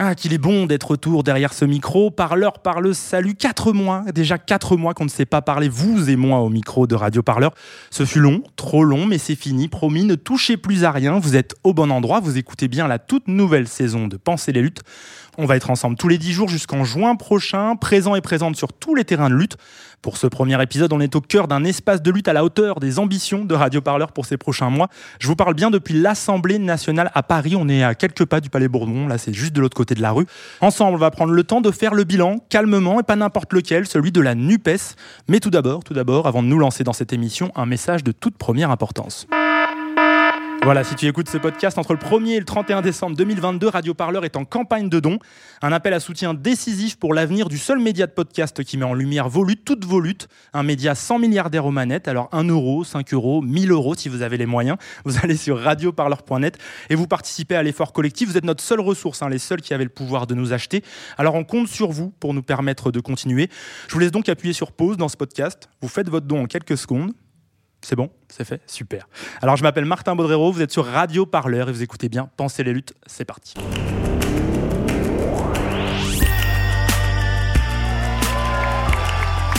Ah, qu'il est bon d'être retour derrière ce micro. Parleur, parleuse, salut. Quatre mois, déjà quatre mois qu'on ne sait pas parler, vous et moi, au micro de Radio Parleur. Ce fut long, trop long, mais c'est fini. Promis, ne touchez plus à rien. Vous êtes au bon endroit. Vous écoutez bien la toute nouvelle saison de Penser les luttes. On va être ensemble tous les dix jours jusqu'en juin prochain, présent et présente sur tous les terrains de lutte. Pour ce premier épisode, on est au cœur d'un espace de lutte à la hauteur des ambitions de Radio Parleur pour ces prochains mois. Je vous parle bien depuis l'Assemblée nationale à Paris. On est à quelques pas du Palais Bourbon. Là, c'est juste de l'autre côté de la rue. Ensemble, on va prendre le temps de faire le bilan calmement et pas n'importe lequel, celui de la NUPES. Mais tout d'abord, tout d'abord, avant de nous lancer dans cette émission, un message de toute première importance. Voilà, si tu écoutes ce podcast entre le 1er et le 31 décembre 2022, Radio Parleur est en campagne de dons. Un appel à soutien décisif pour l'avenir du seul média de podcast qui met en lumière toutes vos luttes. Un média 100 milliardaires aux manettes. Alors 1 euro, 5 euros, 1000 euros si vous avez les moyens. Vous allez sur radioparleur.net et vous participez à l'effort collectif. Vous êtes notre seule ressource, hein, les seuls qui avaient le pouvoir de nous acheter. Alors on compte sur vous pour nous permettre de continuer. Je vous laisse donc appuyer sur pause dans ce podcast. Vous faites votre don en quelques secondes. C'est bon, c'est fait, super. Alors je m'appelle Martin Baudrero, vous êtes sur Radio Parleur et vous écoutez bien Pensez les luttes, c'est parti.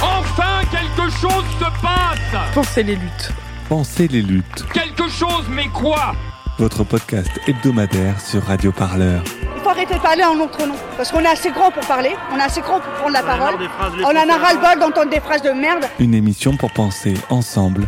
Enfin, quelque chose se passe Pensez les luttes. pensez les luttes. Quelque chose, mais quoi? Votre podcast hebdomadaire sur Radio Parleur. Il faut arrêter de parler en notre nom. Parce qu'on est assez grand pour parler, on est assez grand pour prendre la parole. On en a ras-le-bol d'entendre des phrases de merde. Une émission pour penser ensemble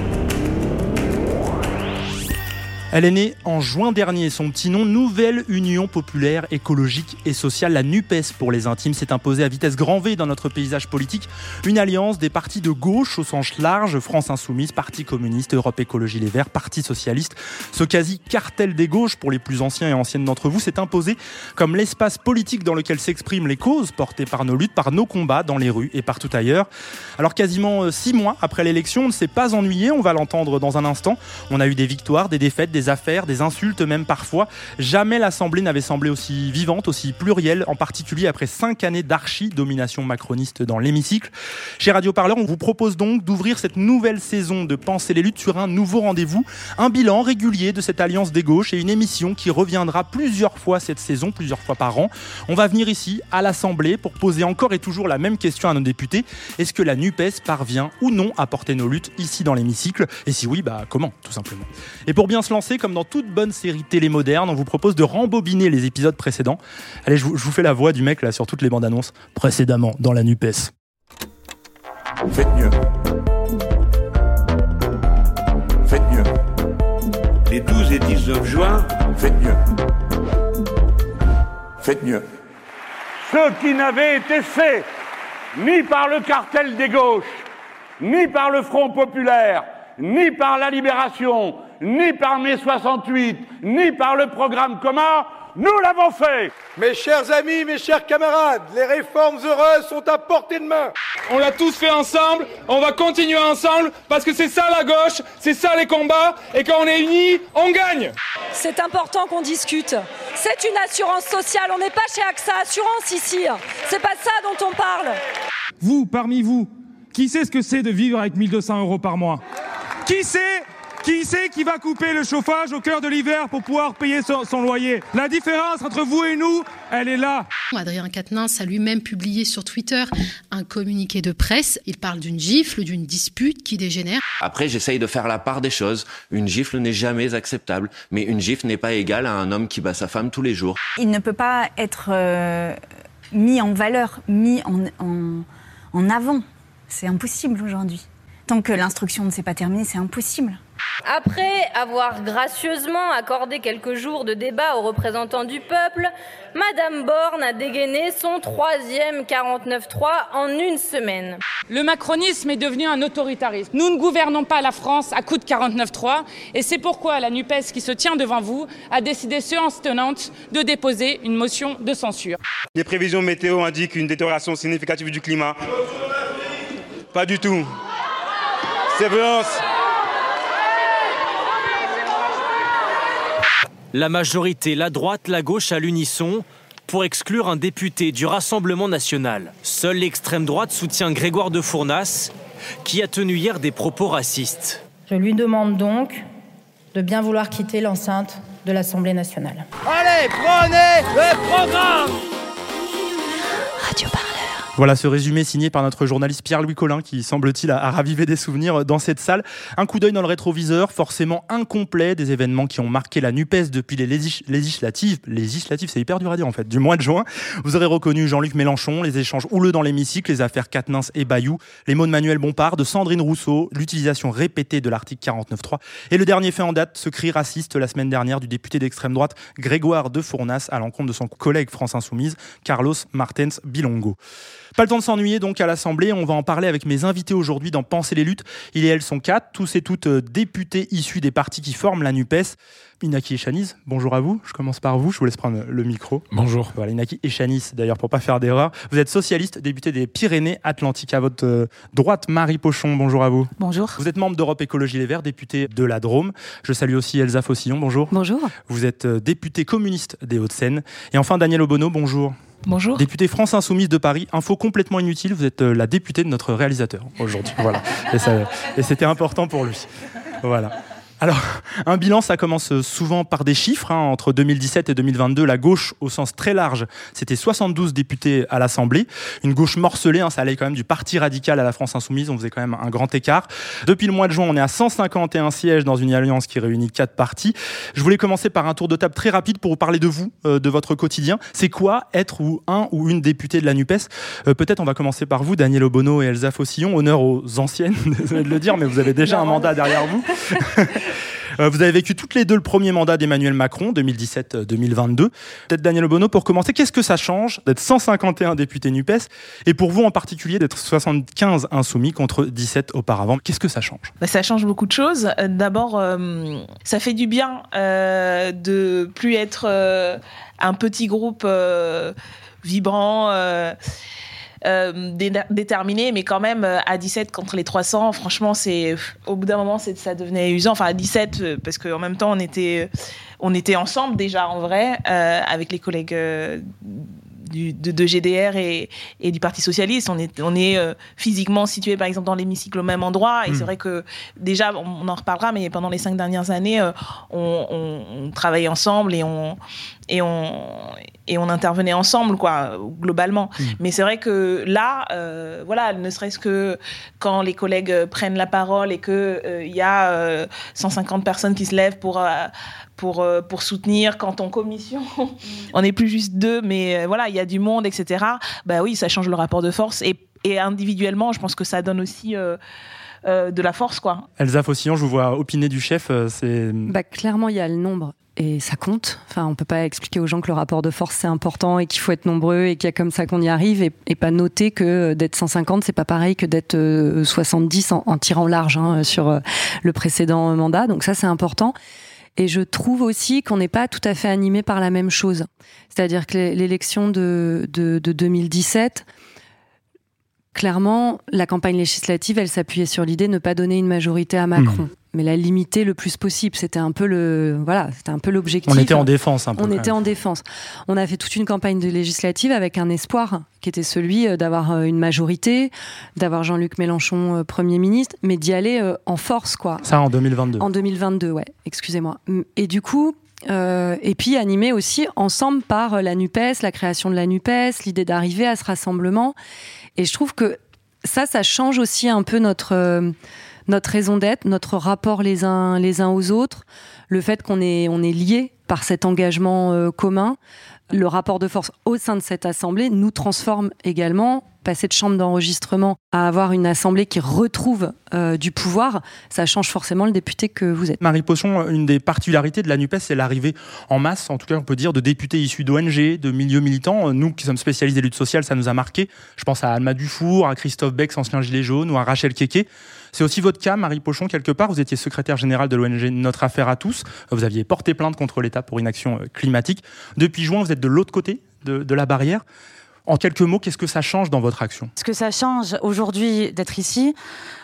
Elle est née en juin dernier. Son petit nom, Nouvelle Union Populaire Écologique et Sociale, la NUPES pour les intimes, s'est imposée à vitesse grand V dans notre paysage politique. Une alliance des partis de gauche au sens large, France Insoumise, Parti communiste, Europe Écologie Les Verts, Parti Socialiste. Ce quasi-cartel des gauches, pour les plus anciens et anciennes d'entre vous, s'est imposé comme l'espace politique dans lequel s'expriment les causes portées par nos luttes, par nos combats dans les rues et partout ailleurs. Alors quasiment euh, six mois après l'élection, on ne s'est pas ennuyé, on va l'entendre dans un instant. On a eu des victoires, des défaites, des affaires, des insultes même parfois. Jamais l'Assemblée n'avait semblé aussi vivante, aussi plurielle, en particulier après cinq années d'archi-domination macroniste dans l'hémicycle. Chez Radio Parleur, on vous propose donc d'ouvrir cette nouvelle saison de Penser les luttes sur un nouveau rendez-vous, un bilan régulier de cette alliance des gauches et une émission qui reviendra plusieurs fois cette saison, plusieurs fois par an. On va venir ici à l'Assemblée pour poser encore et toujours la même question à nos députés. Est-ce que la NUPES parvient ou non à porter nos luttes ici dans l'hémicycle? Et si oui, bah comment, tout simplement? Et pour bien se lancer, comme dans toute bonne série télé moderne, on vous propose de rembobiner les épisodes précédents. Allez, je vous, je vous fais la voix du mec là sur toutes les bandes annonces précédemment dans la NUPES. Faites mieux. Faites mieux. Les 12 et 19 juin, faites mieux. Faites mieux. Ce qui n'avait été fait ni par le cartel des gauches, ni par le Front populaire, ni par la Libération, ni par mai 68, ni par le programme commun, nous l'avons fait. Mes chers amis, mes chers camarades, les réformes heureuses sont à portée de main. On l'a tous fait ensemble, on va continuer ensemble, parce que c'est ça la gauche, c'est ça les combats, et quand on est unis, on gagne C'est important qu'on discute. C'est une assurance sociale, on n'est pas chez AXA Assurance ici. C'est pas ça dont on parle. Vous, parmi vous, qui sait ce que c'est de vivre avec 1200 euros par mois? Qui sait qui c'est qui va couper le chauffage au cœur de l'hiver pour pouvoir payer son, son loyer? La différence entre vous et nous, elle est là. Adrien Quatennens a lui-même publié sur Twitter un communiqué de presse. Il parle d'une gifle, d'une dispute qui dégénère. Après, j'essaye de faire la part des choses. Une gifle n'est jamais acceptable, mais une gifle n'est pas égale à un homme qui bat sa femme tous les jours. Il ne peut pas être euh, mis en valeur, mis en, en, en avant. C'est impossible aujourd'hui. Tant que l'instruction ne s'est pas terminée, c'est impossible. Après avoir gracieusement accordé quelques jours de débat aux représentants du peuple, Madame Borne a dégainé son troisième 49-3 en une semaine. Le macronisme est devenu un autoritarisme. Nous ne gouvernons pas la France à coup de 49-3 et c'est pourquoi la NUPES qui se tient devant vous a décidé séance tenante de déposer une motion de censure. Les prévisions météo indiquent une détérioration significative du climat. Pas du tout. Sévérance La majorité, la droite, la gauche à l'unisson pour exclure un député du Rassemblement national. Seule l'extrême droite soutient Grégoire de Fournas, qui a tenu hier des propos racistes. Je lui demande donc de bien vouloir quitter l'enceinte de l'Assemblée nationale. Allez, prenez le programme Radio Parleur. Voilà ce résumé signé par notre journaliste Pierre-Louis Collin qui semble-t-il a, ravivé des souvenirs dans cette salle. Un coup d'œil dans le rétroviseur, forcément incomplet des événements qui ont marqué la NUPES depuis les législatives. Législatives, c'est hyper dur à dire en fait, du mois de juin. Vous aurez reconnu Jean-Luc Mélenchon, les échanges houleux dans l'hémicycle, les affaires Quatennens et Bayou, les mots de Manuel Bompard, de Sandrine Rousseau, l'utilisation répétée de l'article 49.3 et le dernier fait en date, ce cri raciste la semaine dernière du député d'extrême droite Grégoire de Fournas à l'encontre de son collègue France Insoumise, Carlos Martens Bilongo. Pas le temps de s'ennuyer donc à l'Assemblée. On va en parler avec mes invités aujourd'hui dans Penser les luttes. Il et elles sont quatre, tous et toutes euh, députés issus des partis qui forment la NUPES. Inaki Echanis, bonjour à vous. Je commence par vous. Je vous laisse prendre le micro. Bonjour. Voilà, Inaki Echanis, d'ailleurs, pour pas faire d'erreur. Vous êtes socialiste, député des Pyrénées-Atlantiques. À votre euh, droite, Marie Pochon, bonjour à vous. Bonjour. Vous êtes membre d'Europe Écologie Les Verts, député de la Drôme. Je salue aussi Elsa Fossillon, bonjour. Bonjour. Vous êtes euh, député communiste des Hauts-de-Seine. Et enfin, Daniel Obono, bonjour. Bonjour. Député France Insoumise de Paris. Info complètement inutile, vous êtes euh, la députée de notre réalisateur aujourd'hui. voilà. Et, et c'était important pour lui. Voilà. Alors, un bilan, ça commence souvent par des chiffres. hein. Entre 2017 et 2022, la gauche, au sens très large, c'était 72 députés à l'Assemblée. Une gauche morcelée, hein, ça allait quand même du Parti radical à la France insoumise. On faisait quand même un grand écart. Depuis le mois de juin, on est à 151 sièges dans une alliance qui réunit quatre partis. Je voulais commencer par un tour de table très rapide pour vous parler de vous, euh, de votre quotidien. C'est quoi être ou un ou une députée de la NUPES? Euh, Peut-être on va commencer par vous, Daniel Obono et Elsa Fossillon. Honneur aux anciennes, désolé de le dire, mais vous avez déjà un mandat derrière vous. Euh, Vous avez vécu toutes les deux le premier mandat d'Emmanuel Macron, 2017-2022. Peut-être Daniel Obono, pour commencer, qu'est-ce que ça change d'être 151 députés NUPES et pour vous en particulier d'être 75 insoumis contre 17 auparavant? Qu'est-ce que ça change? Bah, ça change beaucoup de choses. Euh, D'abord, euh, ça fait du bien euh, de plus être un petit groupe vibrant. Euh, euh, dé- déterminé, mais quand même euh, à 17 contre les 300, franchement, c'est au bout d'un moment, ça devenait usant. Enfin, à 17, euh, parce qu'en même temps, on était, on était ensemble déjà en vrai, euh, avec les collègues euh, du, de, de GDR et, et du Parti Socialiste. On est, on est euh, physiquement situé, par exemple, dans l'hémicycle au même endroit. Et c'est vrai que déjà, on, on en reparlera, mais pendant les cinq dernières années, euh, on, on, on travaillait ensemble et on, et on, et on intervenait ensemble, quoi, globalement. Mais c'est vrai que là, euh, voilà, ne serait-ce que quand les collègues euh, prennent la parole et qu'il il y a euh, 150 personnes qui se lèvent pour, euh, pour, euh, pour soutenir, quand en commission, on n'est plus juste deux, mais euh, voilà, il y a du monde, etc. Bah oui, ça change le rapport de force. Et, et individuellement, je pense que ça donne aussi euh, euh, de la force, quoi. Elsa Fossillon, je vous vois opiner du chef. euh, C'est Bah, clairement, il y a le nombre et ça compte. Enfin, on peut pas expliquer aux gens que le rapport de force c'est important et qu'il faut être nombreux et qu'il y a comme ça qu'on y arrive et, pas noter que euh, d'être 150 c'est pas pareil que d'être euh, 70 en, en tirant large hein, sur euh, le précédent mandat. Donc ça c'est important. Et je trouve aussi qu'on n'est pas tout à fait animé par la même chose. C'est-à-dire que l'é- l'élection de, de, de 2017, clairement, la campagne législative, elle s'appuyait sur l'idée de ne pas donner une majorité à Macron, Mhm. Mais la limiter le plus possible. C'était un peu le, voilà, c'était un peu l'objectif. On était en défense un peu, On était en défense. On a fait toute une campagne de législative avec un espoir qui était celui euh, d'avoir euh, une majorité, d'avoir Jean-Luc Mélenchon euh, Premier ministre, mais d'y aller en force, quoi. ça en 2022. En 2022, ouais, excusez-moi. Et du coup, euh, et puis animé aussi ensemble par la NUPES, la création de la NUPES, l'idée d'arriver à ce rassemblement. Et je trouve que ça, ça change aussi un peu notre, notre raison d'être, notre rapport les uns, les uns aux autres, le fait qu'on est, on est liés par cet engagement euh, commun. Le rapport de force au sein de cette assemblée nous transforme également passer de chambre d'enregistrement à avoir une assemblée qui retrouve euh, du pouvoir, ça change forcément le député que vous êtes. Marie Pochon, une des particularités de la NUPES, c'est l'arrivée en masse, en tout cas on peut dire, de députés issus d'ONG, de milieux militants. Nous qui sommes spécialisés des luttes sociales, ça nous a marqué. Je pense à Alma Dufour, à Christophe Bex, ancien gilet jaune, ou à Rachel Keke. C'est aussi votre cas, Marie Pochon, quelque part. Vous étiez secrétaire général de l'ONG Notre Affaire à tous. Vous aviez porté plainte contre l'État pour inaction euh, climatique. Depuis juin, vous êtes de l'autre côté de, de la barrière. En quelques mots, qu'est-ce que ça change dans votre action? Ce que ça change aujourd'hui d'être ici,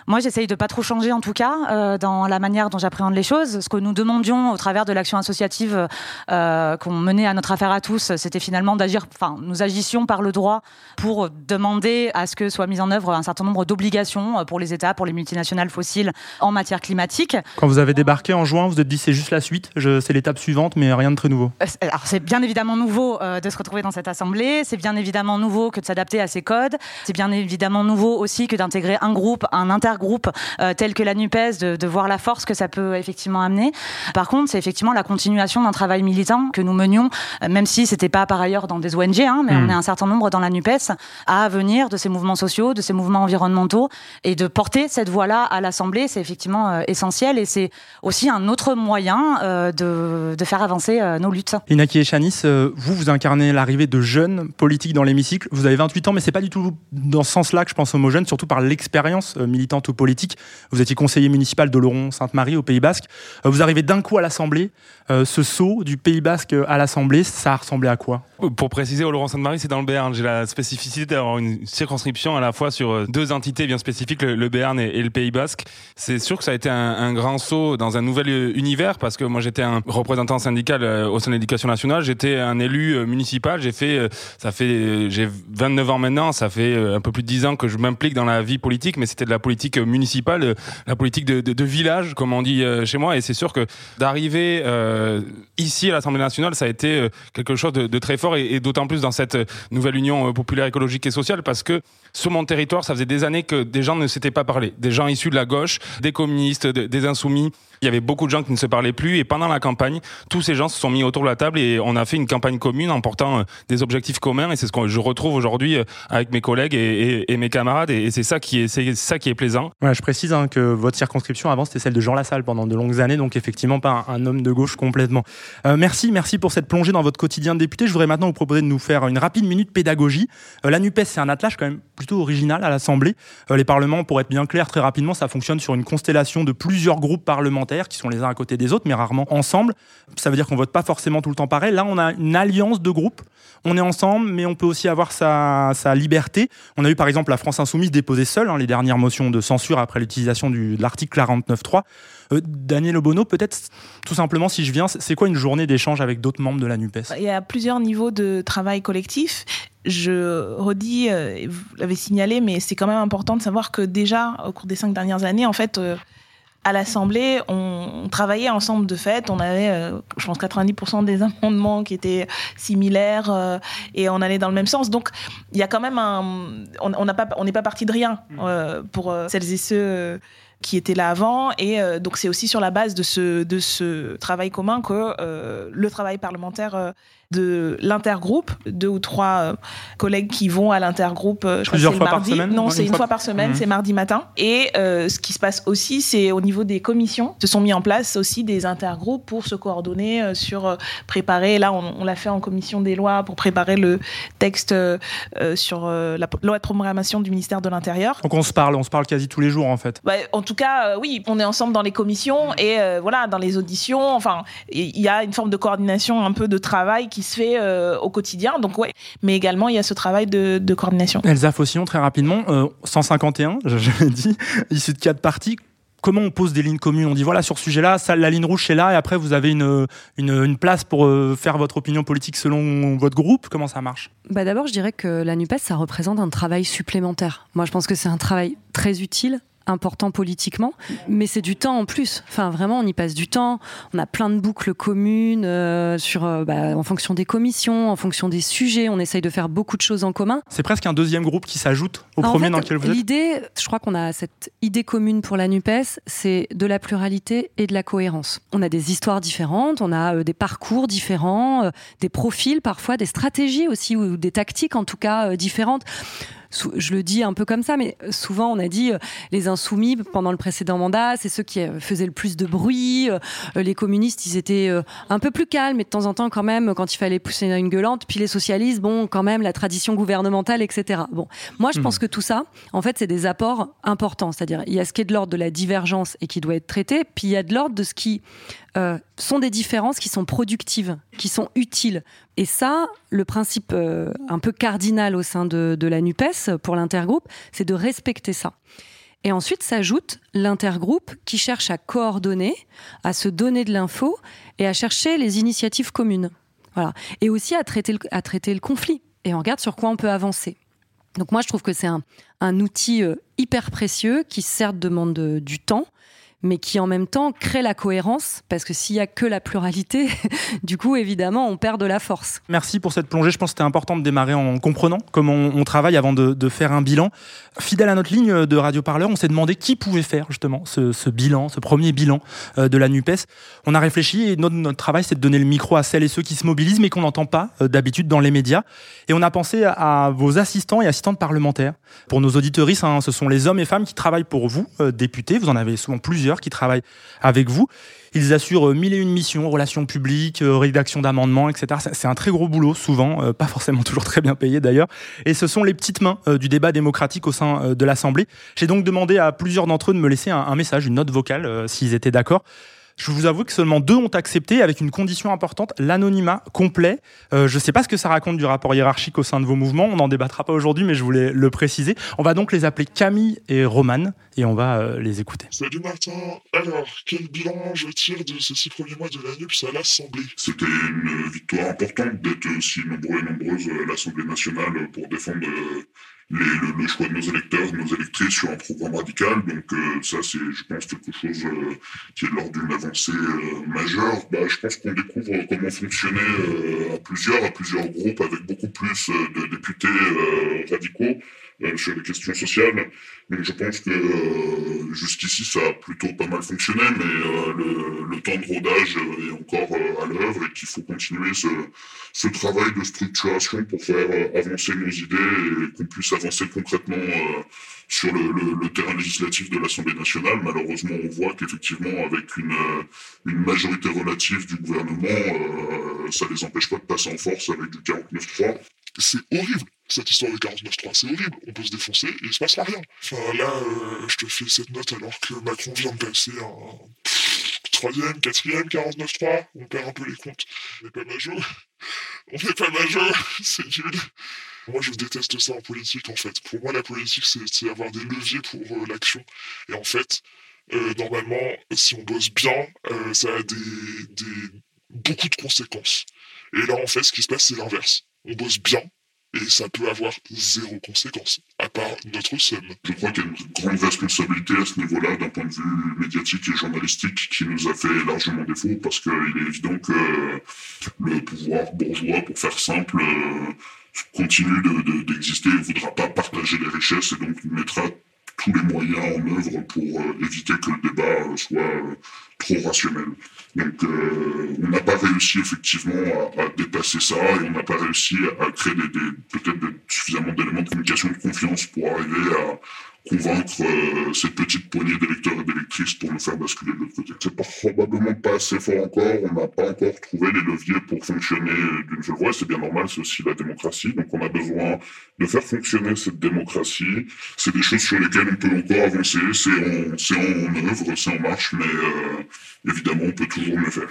moi, j'essaye de pas trop changer, en tout cas, euh, dans la manière dont j'appréhende les choses. Ce que nous demandions au travers de l'action associative euh, qu'on menait à notre affaire à tous, c'était finalement d'agir. Enfin, nous agissions par le droit pour demander à ce que soit mis en œuvre un certain nombre d'obligations pour les États, pour les multinationales fossiles en matière climatique. Quand vous avez débarqué en juin, vous vous êtes dit c'est juste la suite, c'est l'étape suivante, mais rien de très nouveau. Euh, alors, c'est bien évidemment nouveau euh, de se retrouver dans cette assemblée. C'est bien évidemment nouveau que de s'adapter à ces codes. C'est bien évidemment nouveau aussi que d'intégrer un groupe, un inter groupe euh, tel que la NUPES, de, de, voir la force que ça peut effectivement amener. Par contre, c'est effectivement la continuation d'un travail militant que nous menions, euh, même si c'était pas par ailleurs dans des ONG, hein, mais mmh. on est un certain nombre dans la NUPES, à venir de ces mouvements sociaux, de ces mouvements environnementaux, et de porter cette voix-là à l'Assemblée, c'est effectivement euh, essentiel, et c'est aussi un autre moyen de, de, faire avancer nos luttes. Inaki Echanis, vous, vous incarnez l'arrivée de jeunes politiques dans l'hémicycle. Vous avez 28 ans, mais c'est pas du tout dans ce sens-là que je pense homogène, surtout par l'expérience militante ou politique vous étiez conseiller municipal d'Oloron-Sainte-Marie au Pays Basque. Euh, vous arrivez d'un coup à l'Assemblée. Euh, ce saut du Pays Basque à l'Assemblée, ça a ressemblé à quoi? Pour préciser, Oloron-Sainte-Marie, c'est dans le Béarn. J'ai la spécificité d'avoir une circonscription à la fois sur euh, deux entités bien spécifiques, le, Béarn et, le Pays Basque. C'est sûr que ça a été un, grand saut dans un nouvel univers parce que moi j'étais un représentant syndical au sein de l'éducation nationale, j'étais un élu municipal, j'ai fait, ça fait, j'ai 29 ans maintenant, ça fait un peu plus de 10 ans que je m'implique dans la vie politique, mais c'était de la politique municipale la politique de, village, comme on dit euh, chez moi. Et c'est sûr que d'arriver euh, ici à l'Assemblée nationale, ça a été euh, quelque chose de, très fort, et, d'autant plus dans cette nouvelle union populaire, écologique et sociale, parce que sur mon territoire, ça faisait des années que des gens ne s'étaient pas parlé. Des gens issus de la gauche, des communistes, des insoumis. Il y avait beaucoup de gens qui ne se parlaient plus et pendant la campagne, tous ces gens se sont mis autour de la table et on a fait une campagne commune en portant des objectifs communs et c'est ce que retrouve aujourd'hui avec mes collègues et, mes camarades et, c'est ça qui est c'est ça qui est plaisant. Ouais, je précise hein, que votre circonscription avant c'était celle de Jean Lassalle pendant de longues années donc effectivement pas un, homme de gauche complètement. Euh, merci merci pour cette plongée dans votre quotidien de député. Je voudrais maintenant vous proposer de nous faire une rapide minute pédagogie. Euh, la Nupes c'est un attelage quand même plutôt original à l'Assemblée. Euh, les parlements pour être bien clair très rapidement ça fonctionne sur une constellation de plusieurs groupes parlementaires qui sont les uns à côté des autres mais rarement ensemble. Ça veut dire qu'on vote pas forcément tout le temps pareil. Là on a une alliance de groupes. On est ensemble mais on peut aussi avoir sa, sa liberté. On a eu par exemple la France Insoumise déposer seule hein, les dernières motions de censure après l'utilisation de l'article 49.3. Euh, Daniel Obono, peut-être tout simplement si je viens, c'est quoi une journée d'échange avec d'autres membres de la NUPES? Il y a plusieurs niveaux de travail collectif. Je redis, euh, vous l'avez signalé, mais c'est quand même important de savoir que déjà, au cours des cinq dernières années, en fait, euh, à l'Assemblée, on, travaillait ensemble de fait. On avait, euh, je pense, 90% des amendements qui étaient similaires euh, et on allait dans le même sens. Donc, il y a quand même un. On n'est pas, on pas parti de rien mmh. euh, pour celles et ceux qui étaient là avant. Et donc, c'est aussi sur la base de ce, de ce travail commun que le travail parlementaire de l'intergroupe, deux ou trois euh, collègues qui vont à l'intergroupe. Euh, Plusieurs fois mardi. par semaine Non, c'est une, fois, par semaine, mmh. c'est mardi matin. Et euh, ce qui se passe aussi, c'est au niveau des commissions, se sont mis en place aussi des intergroupes pour se coordonner sur préparer. Là, on, l'a fait en commission des lois pour préparer le texte sur la loi de programmation du ministère de l'Intérieur. Donc on se parle, on se parle quasi tous les jours en fait. Bah, en tout cas, oui, on est ensemble dans les commissions et voilà, dans les auditions. Enfin, il y a une forme de coordination, un peu de travail qui se fait euh, au quotidien. Donc ouais, mais également il y a ce travail de, coordination. Elsa Faucillon, très rapidement, 151, je l'ai dit, issu de quatre parties comment on pose des lignes communes? On dit voilà, sur ce sujet-là, la ligne rouge c'est là, et après vous avez une, une, place pour euh, faire votre opinion politique selon votre groupe. Comment ça marche? Bah D'abord, je dirais que la NUPES, ça représente un travail supplémentaire. Moi, je pense que c'est un travail très utile important politiquement, mais c'est du temps en plus. Enfin, vraiment, on y passe du temps. On a plein de boucles communes euh, sur, euh, bah, en fonction des commissions, en fonction des sujets. On essaye de faire beaucoup de choses en commun. C'est presque un deuxième groupe qui s'ajoute au premier fait, dans lequel vous êtes? L'idée, je crois qu'on a cette idée commune pour la NUPES, c'est de la pluralité et de la cohérence. On a des histoires différentes, on a euh, des parcours différents, des profils parfois, des stratégies aussi, ou des tactiques en tout cas différentes. Je le dis un peu comme ça, mais souvent on a dit euh, les insoumis pendant le précédent mandat, c'est ceux qui euh, faisaient le plus de bruit. euh, Les communistes, ils étaient un peu plus calmes, mais de temps en temps quand même, quand il fallait pousser une gueulante. Puis les socialistes, bon, quand même, la tradition gouvernementale, etc. Bon, moi je Mhm. pense que tout ça, en fait, c'est des apports importants. C'est-à-dire, il y a ce qui est de l'ordre de la divergence et qui doit être traité, puis il y a de l'ordre de ce qui euh, sont des différences qui sont productives, qui sont utiles. Et ça, le principe euh, un peu cardinal au sein de, la NUPES pour l'intergroupe, c'est de respecter ça. Et ensuite s'ajoute l'intergroupe qui cherche à coordonner, à se donner de l'info et à chercher les initiatives communes. Voilà. Et aussi à traiter, le, conflit. Et on regarde sur quoi on peut avancer. Donc moi, je trouve que c'est un, un outil euh, hyper précieux qui certes demande de- du temps, mais qui en même temps crée la cohérence, parce que s'il y a que la pluralité, du coup, évidemment, on perd de la force. Merci pour cette plongée. Je pense que c'était important de démarrer en comprenant comment on, travaille avant de, faire un bilan. Fidèle à notre ligne de Radio Parleur, on s'est demandé qui pouvait faire justement ce, bilan, ce premier bilan euh, de la NUPES. On a réfléchi et notre, travail, c'est de donner le micro à celles et ceux qui se mobilisent, mais qu'on n'entend pas euh, d'habitude dans les médias. Et on a pensé à, à vos assistants et assistantes parlementaires. Pour nos auditeuristes, hein, ce sont les hommes et femmes qui travaillent pour vous, euh, députés. Vous en avez souvent plusieurs qui travaillent avec vous. Ils assurent euh, mille et une missions, relations publiques, euh, rédaction d'amendements, etc. C'est- un très gros boulot, souvent, euh, pas forcément toujours très bien payé d'ailleurs. Et ce sont les petites mains du débat démocratique au sein de l'Assemblée. J'ai donc demandé à plusieurs d'entre eux de me laisser un, message, une note vocale, s'ils étaient d'accord. Je vous avoue que seulement deux ont accepté avec une condition importante, l'anonymat complet. Euh, je ne sais pas ce que ça raconte du rapport hiérarchique au sein de vos mouvements, on n'en débattra pas aujourd'hui, mais je voulais le préciser. On va donc les appeler Camille et Romane et on va euh, les écouter. Salut Martin. Alors, quel bilan je tire de ces six premiers mois de la NUPS à l'Assemblée? C'était une victoire importante d'être aussi nombreux et nombreuses à l'Assemblée nationale pour défendre euh, les- le, le choix de nos électeurs, de nos électrices sur un programme radical. Donc euh, ça, c'est, je pense, quelque chose euh, qui est lors d'une avancée euh, majeure. Bah, je pense qu'on découvre comment fonctionner euh, à plusieurs, à plusieurs groupes, avec beaucoup plus euh, de députés euh, radicaux sur les questions sociales. Donc je pense que jusqu'ici ça a plutôt pas mal fonctionné, mais le, le temps de rodage est encore l'œuvre et qu'il faut continuer ce, travail de structuration pour faire euh, avancer nos idées et qu'on puisse avancer concrètement euh, sur le, terrain législatif de l'Assemblée nationale. Malheureusement, on voit qu'effectivement, avec une, euh, majorité relative du gouvernement, ça les empêche pas de passer en force avec du 49-3. C'est horrible, cette histoire de 49.3, c'est horrible. On peut se défoncer et il se passera rien. Enfin, là, je te fais cette note alors que Macron vient de passer un pff, troisième, quatrième 49.3. On perd un peu les comptes. On n'est pas major. On n'est pas major, c'est nul. Moi, je déteste ça en politique, en fait. Pour moi, la politique, c'est avoir des leviers pour euh, l'action. Et en fait, euh, normalement, si on bosse bien, euh, ça a des, des- beaucoup de conséquences. Et là, en fait, ce qui se passe, c'est l'inverse. On bosse bien, et ça peut avoir zéro conséquence, à part notre somme. Je crois qu'il y a une grande responsabilité à ce niveau-là d'un point de vue médiatique et journalistique qui nous a fait largement défaut parce qu'il est évident que le pouvoir bourgeois, pour faire simple, euh, continue de- de- d'exister et ne voudra pas partager les richesses et donc mettra tous les moyens en œuvre pour euh, éviter que le débat euh, soit euh, trop rationnel. Donc on n'a pas réussi effectivement à, dépasser ça et on n'a pas réussi à, créer des, peut-être suffisamment d'éléments de communication de confiance pour arriver à convaincre euh, cette petite poignée d'électeurs et d'électrices pour nous faire basculer de l'autre côté. C'est probablement pas assez fort encore, on n'a pas encore trouvé les leviers pour fonctionner d'une seule voix, c'est bien normal, c'est aussi la démocratie, donc on a besoin de faire fonctionner cette démocratie. C'est des choses sur lesquelles on peut encore avancer, c'est en, en œuvre, c'est en marche, mais euh, évidemment on peut toujours mieux faire.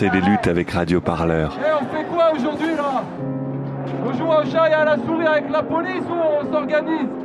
Pensez des luttes avec Radio Parleur. Eh, on fait quoi aujourd'hui là? On joue au chat et à la souris avec la police ou on s'organise?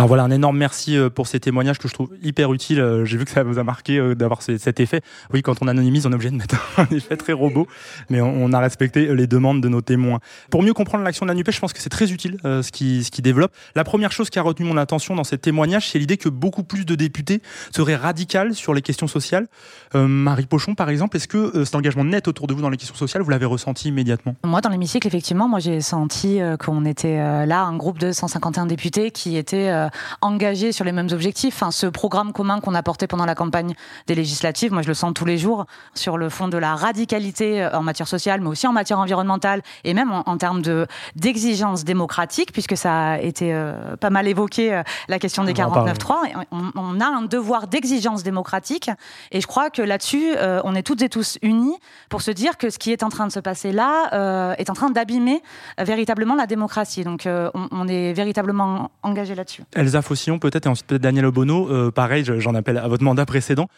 Alors voilà, un énorme merci euh, pour ces témoignages que je trouve hyper utiles. Euh, j'ai vu que ça vous a marqué euh, d'avoir cet effet. Oui, quand on anonymise, on est obligé de mettre un effet très robot, mais on a respecté les demandes de nos témoins. Pour mieux comprendre l'action de la NUPES, je pense que c'est très utile ce qui ce qui développe. La première chose qui a retenu mon attention dans ces témoignages, c'est l'idée que beaucoup plus de députés seraient radicales sur les questions sociales. Marie Pochon, par exemple, est-ce que cet engagement net autour de vous dans les questions sociales, vous l'avez ressenti immédiatement? Moi, dans l'hémicycle, effectivement, moi j'ai senti qu'on était là, un groupe de 151 députés qui étaient engagés sur les mêmes objectifs. Enfin, ce programme commun qu'on a porté pendant la campagne des législatives, moi je le sens tous les jours, sur le fond de la radicalité euh, en matière sociale, mais aussi en matière environnementale et même en, termes de d'exigence démocratique, puisque ça a été euh, pas mal évoqué euh, la question des 49.3. On, on, a un devoir d'exigence démocratique, et je crois que là-dessus, on est toutes et tous unis pour se dire que ce qui est en train de se passer là est en train d'abîmer véritablement la démocratie. Donc on, on est véritablement engagé là-dessus. Elsa Fossillon peut-être, et ensuite peut-être Daniel Obono. Euh, pareil, j'en appelle à votre mandat précédent.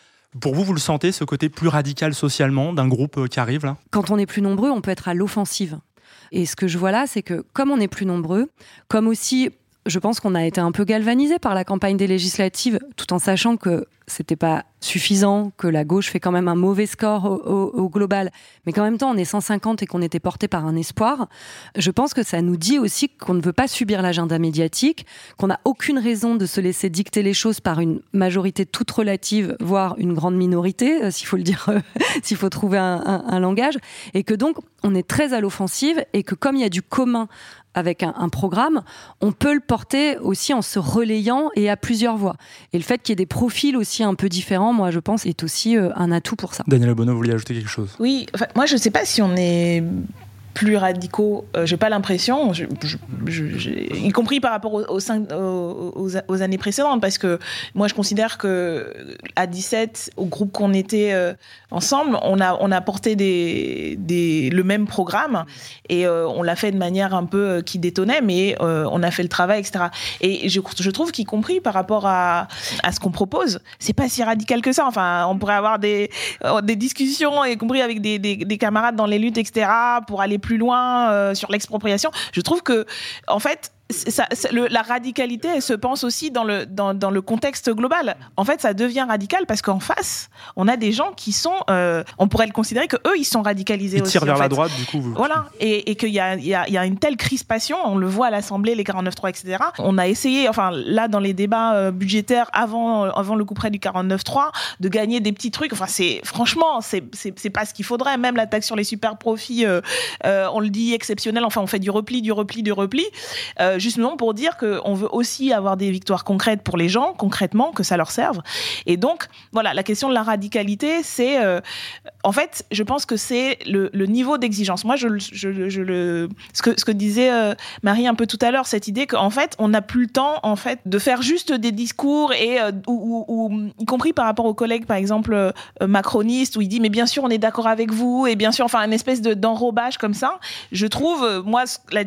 Pour vous, vous le sentez, ce côté plus radical socialement d'un groupe euh, qui arrive là? Quand on est plus nombreux, on peut être à l'offensive. Et ce que je vois là, c'est que comme on est plus nombreux, comme aussi je pense qu'on a été un peu galvanisé par la campagne des législatives, tout en sachant que c'était pas suffisant, que la gauche fait quand même un mauvais score au, global, mais qu'en même temps on est 150 et qu'on était porté par un espoir. Je pense que ça nous dit aussi qu'on ne veut pas subir l'agenda médiatique, qu'on n'a aucune raison de se laisser dicter les choses par une majorité toute relative, voire une grande minorité, euh, s'il faut le dire, euh, s'il faut trouver un langage, et que donc on est très à l'offensive et que comme il y a du commun avec un, programme, on peut le porter aussi en se relayant et à plusieurs voix. Et le fait qu'il y ait des profils aussi un peu différents, moi je pense, est aussi euh, un atout pour ça. Daniel Bono, vous vouliez ajouter quelque chose? Oui, moi je ne sais pas si on est plus radicaux, euh, j'ai pas l'impression, y compris par rapport aux, années précédentes, parce que moi je considère que à 17, au groupe qu'on était euh, ensemble, on a, on porté le même programme et euh, on l'a fait de manière un peu qui détonnait, mais on a fait le travail, etc. Et je, trouve qu'y compris par rapport à, ce qu'on propose, c'est pas si radical que ça. Enfin, on pourrait avoir des, discussions, y compris avec des camarades dans les luttes, etc., pour aller plus loin euh, sur l'expropriation. Je trouve que, en fait, ça, la radicalité, elle se pense aussi dans le, dans, dans, le contexte global. En fait, ça devient radical parce qu'en face, on a des gens qui sont, euh, on pourrait le considérer que eux, ils sont radicalisés ils aussi. tirent vers la droite, du coup. Voilà, et, et qu'il y a, il y, a, y a, une telle crispation, on le voit à l'Assemblée, les 49.3, etc. On a essayé, enfin là, dans les débats euh, budgétaires avant, avant le coup près du 49.3, de gagner des petits trucs. Enfin, c'est franchement, c'est pas ce qu'il faudrait. Même la taxe sur les super profits, euh, on le dit exceptionnel. Enfin, on fait du repli, du repli, du repli justement pour dire qu'on veut aussi avoir des victoires concrètes pour les gens, concrètement, que ça leur serve. Et donc, voilà, la question de la radicalité, c'est, euh, en fait, je pense que c'est le, niveau d'exigence. Moi, je, le, ce que, ce que disait euh, Marie un peu tout à l'heure, cette idée qu'en fait, on n'a plus le temps, en fait, de faire juste des discours et, euh, ou, y compris par rapport aux collègues, par exemple, macronistes, où il dit, mais bien sûr, on est d'accord avec vous, et bien sûr, enfin, une espèce de, d'enrobage comme ça. Je trouve, moi, la,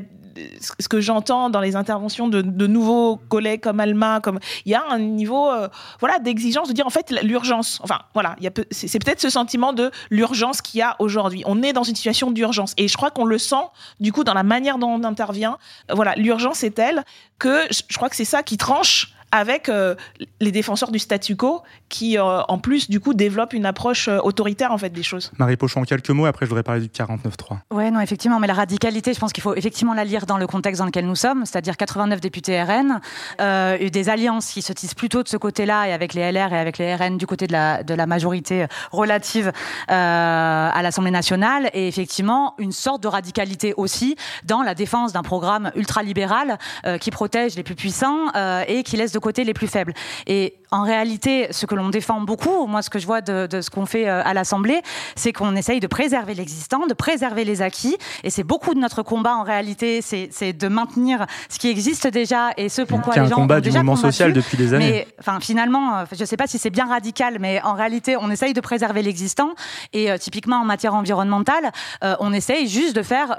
ce que j'entends dans les interventions de, nouveaux collègues comme Alma, comme il y a un niveau euh, voilà d'exigence de dire en fait l'urgence. Enfin voilà, c'est peut-être ce sentiment de l'urgence qu'il y a aujourd'hui. On est dans une situation d'urgence et je crois qu'on le sent du coup dans la manière dont on intervient. Voilà, l'urgence est telle que je crois que c'est ça qui tranche avec euh, les défenseurs du statu quo qui, euh, en plus, du coup, développent une approche euh, autoritaire en fait des choses. Marie Pochon, quelques mots. Après, je voudrais parler du 49.3. Ouais, non, effectivement, mais la radicalité, je pense qu'il faut effectivement la lire dans le contexte dans lequel nous sommes, c'est-à-dire 89 députés RN, des alliances qui se tissent plutôt de ce côté-là et avec les LR et avec les RN du côté de la, de la majorité relative à l'Assemblée nationale, et effectivement une sorte de radicalité aussi dans la défense d'un programme ultralibéral qui protège les plus puissants et qui laisse de côté les plus faibles. Et en réalité, ce que l'on défend beaucoup, moi ce que je vois de, ce qu'on fait euh, à l'Assemblée, c'est qu'on essaye de préserver l'existant, de préserver les acquis. Et c'est beaucoup de notre combat en réalité, c'est de maintenir ce qui existe déjà et ce pourquoi les gens un combat du mouvement social depuis des années. Mais enfin, finalement, euh, je ne sais pas si c'est bien radical, mais en réalité, on essaye de préserver l'existant. Et euh, typiquement en matière environnementale, on essaye juste de faire,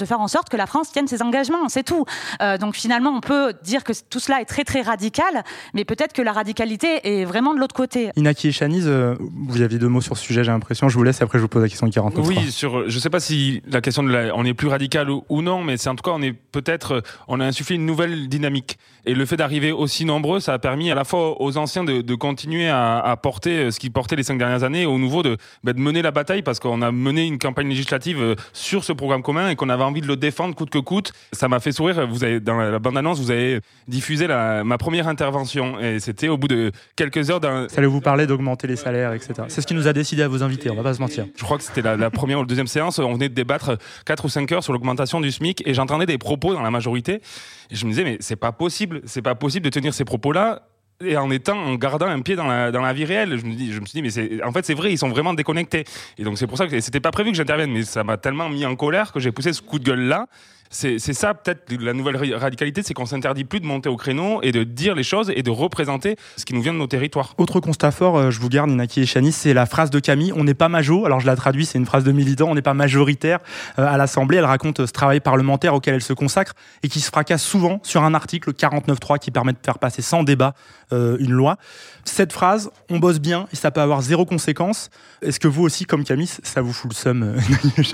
de faire en sorte que la France tienne ses engagements. C'est tout. donc finalement, on peut dire que tout cela est très très radical radical, mais peut-être que la radicalité est vraiment de l'autre côté. Inaki et Chaniz, euh, vous aviez deux mots sur ce sujet, j'ai l'impression. Je vous laisse, après je vous pose la question du 49. Oui, sur, je sais pas si la question de la, on est plus radical ou, ou non, mais c'est en tout cas, on est peut-être, on a insufflé une nouvelle dynamique. Et le fait d'arriver aussi nombreux, ça a permis à la fois aux anciens de, de continuer à, à, porter ce qu'ils portaient les cinq dernières années, et aux nouveaux de, bah, de mener la bataille parce qu'on a mené une campagne législative euh, sur ce programme commun et qu'on avait envie de le défendre coûte que coûte. Ça m'a fait sourire. Vous avez, dans la bande-annonce, vous avez diffusé la, ma première intervention et c'était au bout de quelques heures d'un. Ça allait vous parler d'augmenter les salaires, etc. C'est ce qui nous a décidé à vous inviter, on va pas se mentir. Je crois que c'était la, la, première ou la deuxième séance. On venait de débattre 4 ou 5 heures sur l'augmentation du SMIC et j'entendais des propos dans la majorité. Et je me disais, mais c'est pas possible, c'est pas possible de tenir ces propos-là et en étant en gardant un pied dans la, dans la vie réelle je me dis je me suis dit mais c'est en fait c'est vrai ils sont vraiment déconnectés et donc c'est pour ça que c'était pas prévu que j'intervienne mais ça m'a tellement mis en colère que j'ai poussé ce coup de gueule là c'est ça peut-être la nouvelle radicalité, c'est qu'on s'interdit plus de monter au créneau et de dire les choses et de représenter ce qui nous vient de nos territoires. Autre constat fort, euh, je vous garde Inaki et Chani, c'est la phrase de Camille, on n'est pas majo, alors je la traduis, c'est une phrase de militant, on n'est pas majoritaire euh, à l'Assemblée, elle raconte ce travail parlementaire auquel elle se consacre et qui se fracasse souvent sur un article 49.3 qui permet de faire passer sans débat euh, une loi. Cette phrase, on bosse bien et ça peut avoir zéro conséquence. Est-ce que vous aussi, comme Camille, ça vous fout le seum,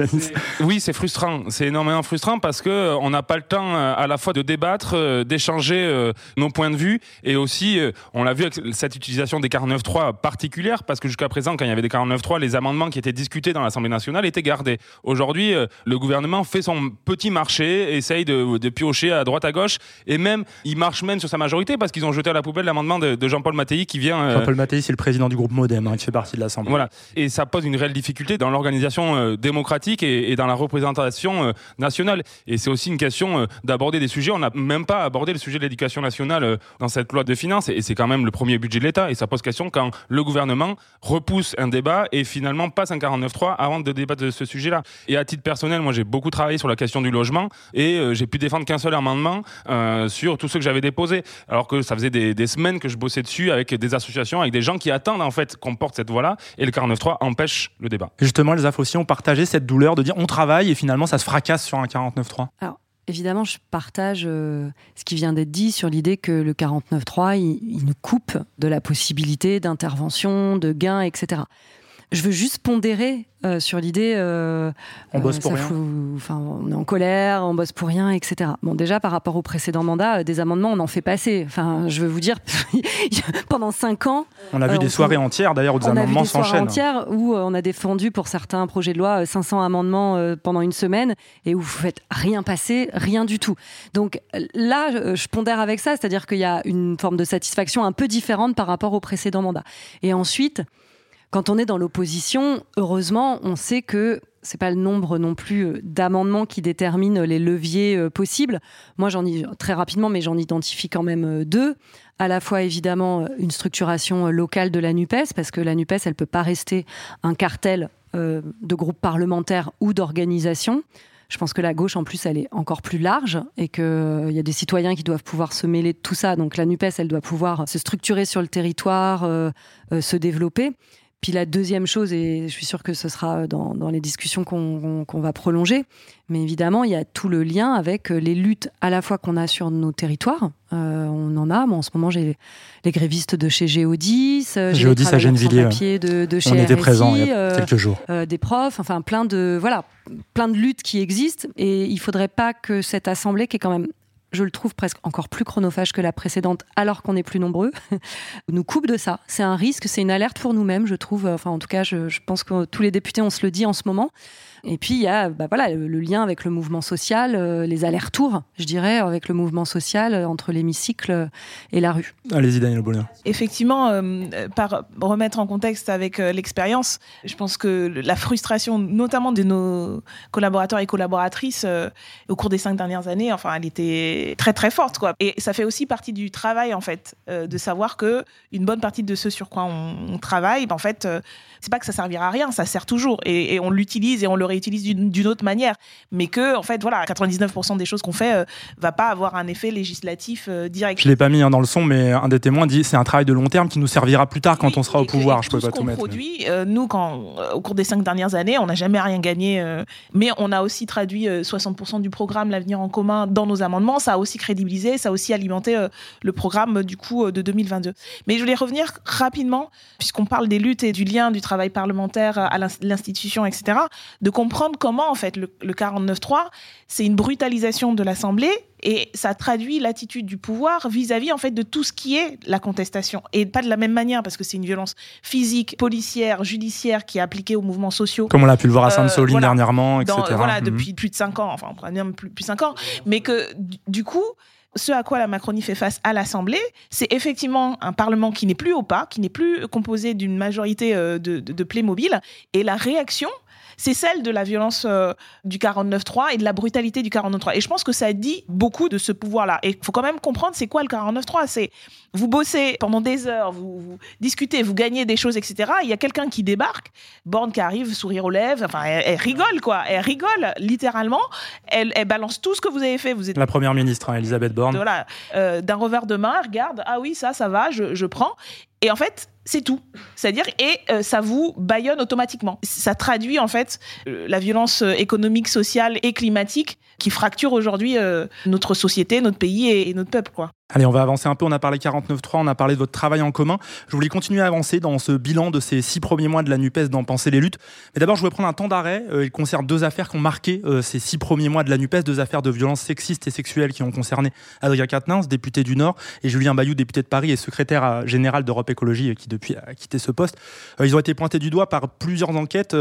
Oui, c'est frustrant, c'est énormément frustrant parce que euh, n'a pas le temps euh, à la fois de débattre, euh, d'échanger nos points de vue et aussi, on l'a vu avec cette utilisation des 49.3 particulière parce que jusqu'à présent, quand il y avait des 49.3, les amendements qui étaient discutés dans l'Assemblée nationale étaient gardés. Aujourd'hui, le gouvernement fait son petit marché, essaye de, de, piocher à droite à gauche et même, il marche même sur sa majorité parce qu'ils ont jeté à la poubelle l'amendement de, de Jean-Paul Mattei qui vient. Jean-Paul Mattei, c'est le président du groupe Modem hein, qui fait partie de l'Assemblée. Voilà. Et ça pose une réelle difficulté dans l'organisation démocratique et, et, dans la représentation nationale. Et c'est aussi une question euh, d'aborder des sujets. On n'a même pas abordé le sujet de l'éducation nationale euh, dans cette loi de finances, et c'est quand même le premier budget de l'État. Et ça pose question quand le gouvernement repousse un débat et finalement passe un 49.3 avant de débattre de ce sujet-là. Et à titre personnel, moi j'ai beaucoup travaillé sur la question du logement et euh, j'ai pu défendre qu'un seul amendement euh, sur tout ce que j'avais déposé, alors que ça faisait des, des, semaines que je bossais dessus avec des associations, avec des gens qui attendent en fait qu'on porte cette voie-là. Et le 49.3 empêche le débat. Justement, les AFO aussi ont partagé cette douleur de dire on travaille et finalement ça se fracasse sur un 49.3. Alors, Évidemment, je partage euh, ce qui vient d'être dit sur l'idée que le 49.3, il, il nous coupe de la possibilité d'intervention, de gain, etc. Je veux juste pondérer euh, sur l'idée. Euh, on bosse pour rien. Enfin, on est en colère, on bosse pour rien, etc. Bon, déjà par rapport au précédent mandat, euh, des amendements, on en fait passer. Enfin, je veux vous dire, pendant cinq ans. On a vu des soirées entières d'ailleurs où des amendements s'enchaînent. On a vu des soirées entières où on a défendu pour certains projets de loi 500 amendements pendant une semaine et où vous faites rien passer, rien du tout. Donc là, je pondère avec ça, c'est-à-dire qu'il y a une forme de satisfaction un peu différente par rapport au précédent mandat. Et ensuite. Quand on est dans l'opposition, heureusement, on sait que c'est pas le nombre non plus d'amendements qui détermine les leviers possibles. Moi, j'en ai très rapidement, mais j'en identifie quand même deux. À la fois, évidemment, une structuration locale de la NUPES, parce que la NUPES, elle peut pas rester un cartel de groupes parlementaires ou d'organisations. Je pense que la gauche, en plus, elle est encore plus large et qu'il euh, y a des citoyens qui doivent pouvoir se mêler de tout ça. Donc la NUPES, elle doit pouvoir se structurer sur le territoire, euh, euh, se développer. Puis la deuxième chose, et je suis sûre que ce sera dans, dans les discussions qu'on qu va prolonger, mais évidemment, il y a tout le lien avec les luttes à la fois qu'on a sur nos territoires. Euh, on en a. Bon, en ce moment, j'ai les grévistes de chez Géodis, Géodis à Gennevilliers. De, de chez on était RSI, présents il y a quelques jours. Euh, des profs, enfin plein de voilà, plein de luttes qui existent. Et il faudrait pas que cette assemblée, qui est quand même je le trouve presque encore plus chronophage que la précédente, alors qu'on est plus nombreux, nous coupe de ça. C'est un risque, c'est une alerte pour nous-mêmes, je trouve. Enfin, en tout cas, je, je, pense que tous les députés, on se le dit en ce moment. Et puis, il y a bah, voilà, le, le, lien avec le mouvement social, euh, les allers-retours, je dirais, avec le mouvement social euh, entre l'hémicycle et la rue. Allez-y, Daniel Bonheur. Effectivement, euh, par remettre en contexte avec euh, l'expérience, je pense que la frustration, notamment de nos collaborateurs et collaboratrices, euh, au cours des cinq dernières années, enfin, elle était très très forte, quoi. Et ça fait aussi partie du travail, en fait, de savoir que une bonne partie de ce sur quoi on, on travaille, ben, en fait, c'est pas que ça servira à rien, ça sert toujours, et, et on l'utilise et on le réutilise d'une autre manière, mais que, en fait, voilà, 99% des choses qu'on fait euh, va pas avoir un effet législatif euh, direct. Je l'ai pas mis hein, dans le son, mais un des témoins dit c'est un travail de long terme qui nous servira plus tard quand oui, on sera au pouvoir. Je peux pas tout mettre. Produit, mais... euh, nous, quand, au cours des cinq dernières années, on n'a jamais rien gagné, euh, mais on a aussi traduit 60% du programme L'avenir en commun dans nos amendements. Ça a aussi crédibilisé, ça a aussi alimenté euh, le programme du coup de 2022. Mais je voulais revenir rapidement, puisqu'on parle des luttes et du lien du travail parlementaire à l'institution, etc., de comprendre comment en fait le, le 49.3, c'est une brutalisation de l'Assemblée et ça traduit l'attitude du pouvoir vis-à-vis en fait de tout ce qui est la contestation et pas de la même manière parce que c'est une violence physique, policière, judiciaire qui est appliquée aux mouvements sociaux. Comme on l'a pu le voir à Sainte-Soline dernièrement, etc. voilà, Mhm. depuis plus de cinq ans, enfin on plus, plus cinq ans, mais que du coup ce à quoi la Macronie fait face à l'Assemblée, c'est effectivement un Parlement qui n'est plus au pas, qui n'est plus composé d'une majorité euh, de, de, de Playmobil, et la réaction c'est celle de la violence euh, du 49-3 et de la brutalité du 49-3. Et je pense que ça dit beaucoup de ce pouvoir-là. Et il faut quand même comprendre c'est quoi le 49-3. C'est vous bossez pendant des heures, vous, vous, discutez, vous gagnez des choses, etc. Il y a quelqu'un qui débarque, Borne qui arrive, sourire aux lèvres, enfin, elle, elle rigole, quoi. Elle rigole, littéralement. Elle, elle, balance tout ce que vous avez fait. Vous êtes La première ministre, hein, Elisabeth Borne. voilà, euh, d'un revers de main, elle regarde, ah oui, ça, ça va, je, je prends. Et en fait, c'est tout. C'est-à-dire, et euh, ça vous baillonne automatiquement. Ça traduit en fait euh, la violence économique, sociale et climatique qui fracture aujourd'hui euh, notre société, notre pays et, et, notre peuple. Quoi. Allez, on va avancer un peu. On a parlé 49.3, on a parlé de votre travail en commun. Je voulais continuer à avancer dans ce bilan de ces six premiers mois de la NUPES dans Penser les luttes. Mais d'abord, je voulais prendre un temps d'arrêt. Euh, il concerne deux affaires qui ont marqué euh, ces six premiers mois de la NUPES, deux affaires de violences sexistes et sexuelles qui ont concerné Adrien Quatennens, député du Nord, et Julien Bayou, député de Paris et secrétaire euh, général d'Europe Écologie, qui depuis a quitté ce poste. Ils ont été pointés du doigt par plusieurs enquêtes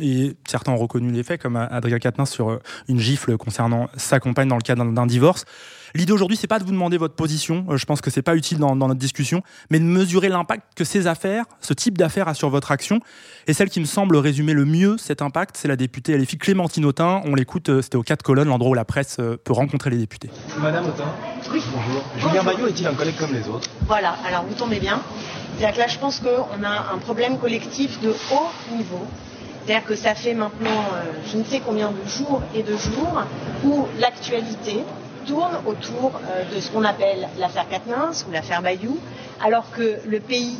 et certains ont reconnu les faits, comme Adrien Quatennens sur une gifle concernant sa compagne dans le cadre d'un divorce. L'idée aujourd'hui, c'est pas de vous demander votre position, euh, je pense que c'est pas utile dans, dans, notre discussion, mais de mesurer l'impact que ces affaires, ce type d'affaires a sur votre action. Et celle qui me semble résumer le mieux cet impact, c'est la députée LFI Clémentine Autain. On l'écoute, euh, c'était aux quatre colonnes, l'endroit où la presse euh, peut rencontrer les députés. Madame Autain Oui. Bonjour. Julien Bayou est-il un collègue comme les autres? Voilà, alors vous tombez bien. C'est-à-dire que là, je pense qu'on a un problème collectif de haut niveau. C'est-à-dire que ça fait maintenant euh, je ne sais combien de jours et de jours où l'actualité tourne autour euh, de ce qu'on appelle l'affaire Quatennens ou l'affaire Bayou, alors que le pays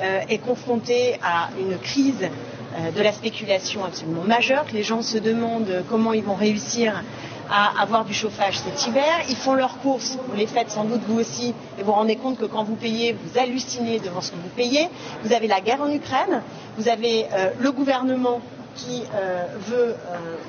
euh, est confronté à une crise euh, de la spéculation absolument majeure, que les gens se demandent comment ils vont réussir à avoir du chauffage cet hiver. Ils font leurs courses, vous les faites sans doute vous aussi, et vous vous rendez compte que quand vous payez, vous hallucinez devant ce que vous payez. Vous avez la guerre en Ukraine, vous avez le gouvernement qui veut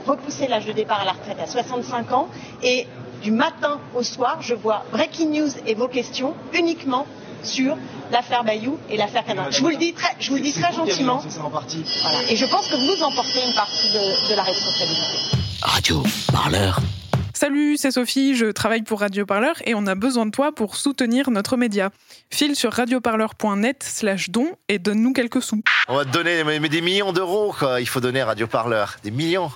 repousser l'âge de départ à la retraite à 65 ans, et du matin au soir, je vois breaking news et vos questions uniquement sur l'affaire Bayou et l'affaire Canon. Je vous le dis très, je vous le dis très gentiment. Voilà. Et je pense que vous en portez une partie de, de la responsabilité. Radio Parleur. Salut, c'est Sophie, je travaille pour Radio Parleur et on a besoin de toi pour soutenir notre média. File sur radioparleur.net slash don et donne-nous quelques sous. On va te donner mais des millions d'euros, quoi. Il faut donner Radio Parleur. Des millions.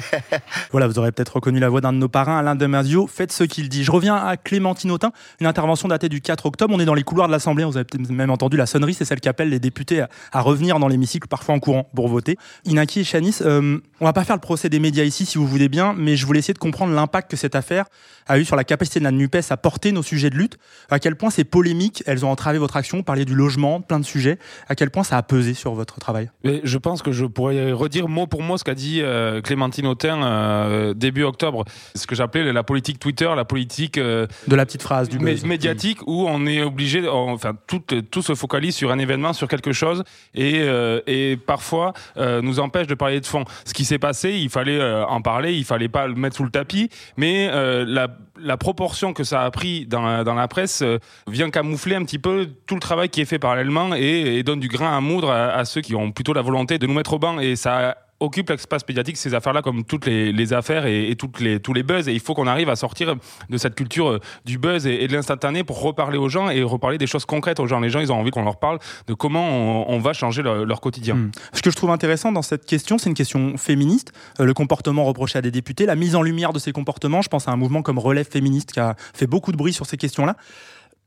voilà, vous aurez peut-être reconnu la voix d'un de nos parrains, Alain Damasio. Faites ce qu'il dit. Je reviens à Clémentine Autain, une intervention datée du 4 octobre. On est dans les couloirs de l'Assemblée. Vous avez peut-être même entendu la sonnerie. C'est celle qui appelle les députés à, à revenir dans l'hémicycle, parfois en courant, pour voter. Inaki et Chanis, euh, on va pas faire le procès des médias ici, si vous voulez bien, mais je voulais essayer de comprendre l'impact que cette affaire a eu sur la capacité de la NUPES à porter nos sujets de lutte, à quel point ces polémiques, elles ont entravé votre action, parler du logement, plein de sujets, à quel point ça a pesé sur votre travail Mais Je pense que je pourrais redire mot pour mot ce qu'a dit euh, Clémentine Autain euh, début octobre, ce que j'appelais la politique Twitter, la politique... Euh, de la petite phrase du mé médiatique, où on est obligé, enfin tout, tout se focalise sur un événement, sur quelque chose, et, et parfois nous empêche de parler de fond. Ce qui s'est passé, il fallait en parler, il fallait pas le mettre sous le tapis, mais la, la, proportion que ça a pris dans la, dans la presse euh, vient camoufler un petit peu tout le travail qui est fait parallèlement et, donne du grain à moudre à, à, ceux qui ont plutôt la volonté de nous mettre au banc. Et ça occupe l'espace médiatique ces affaires-là comme toutes les, affaires et, et, les, tous les buzz. Et il faut qu'on arrive à sortir de cette culture euh, du buzz et, de l'instantané pour reparler aux gens et reparler des choses concrètes aux gens. Les gens ils ont envie qu'on leur parle de comment on, va changer leur, quotidien. Mmh. ce que je trouve intéressant dans cette question c'est une question féministe. Euh, le comportement reproché à des députés la mise en lumière de ces comportements. Je pense à un mouvement comme Relève féministe qui a fait beaucoup de bruit sur ces questions-là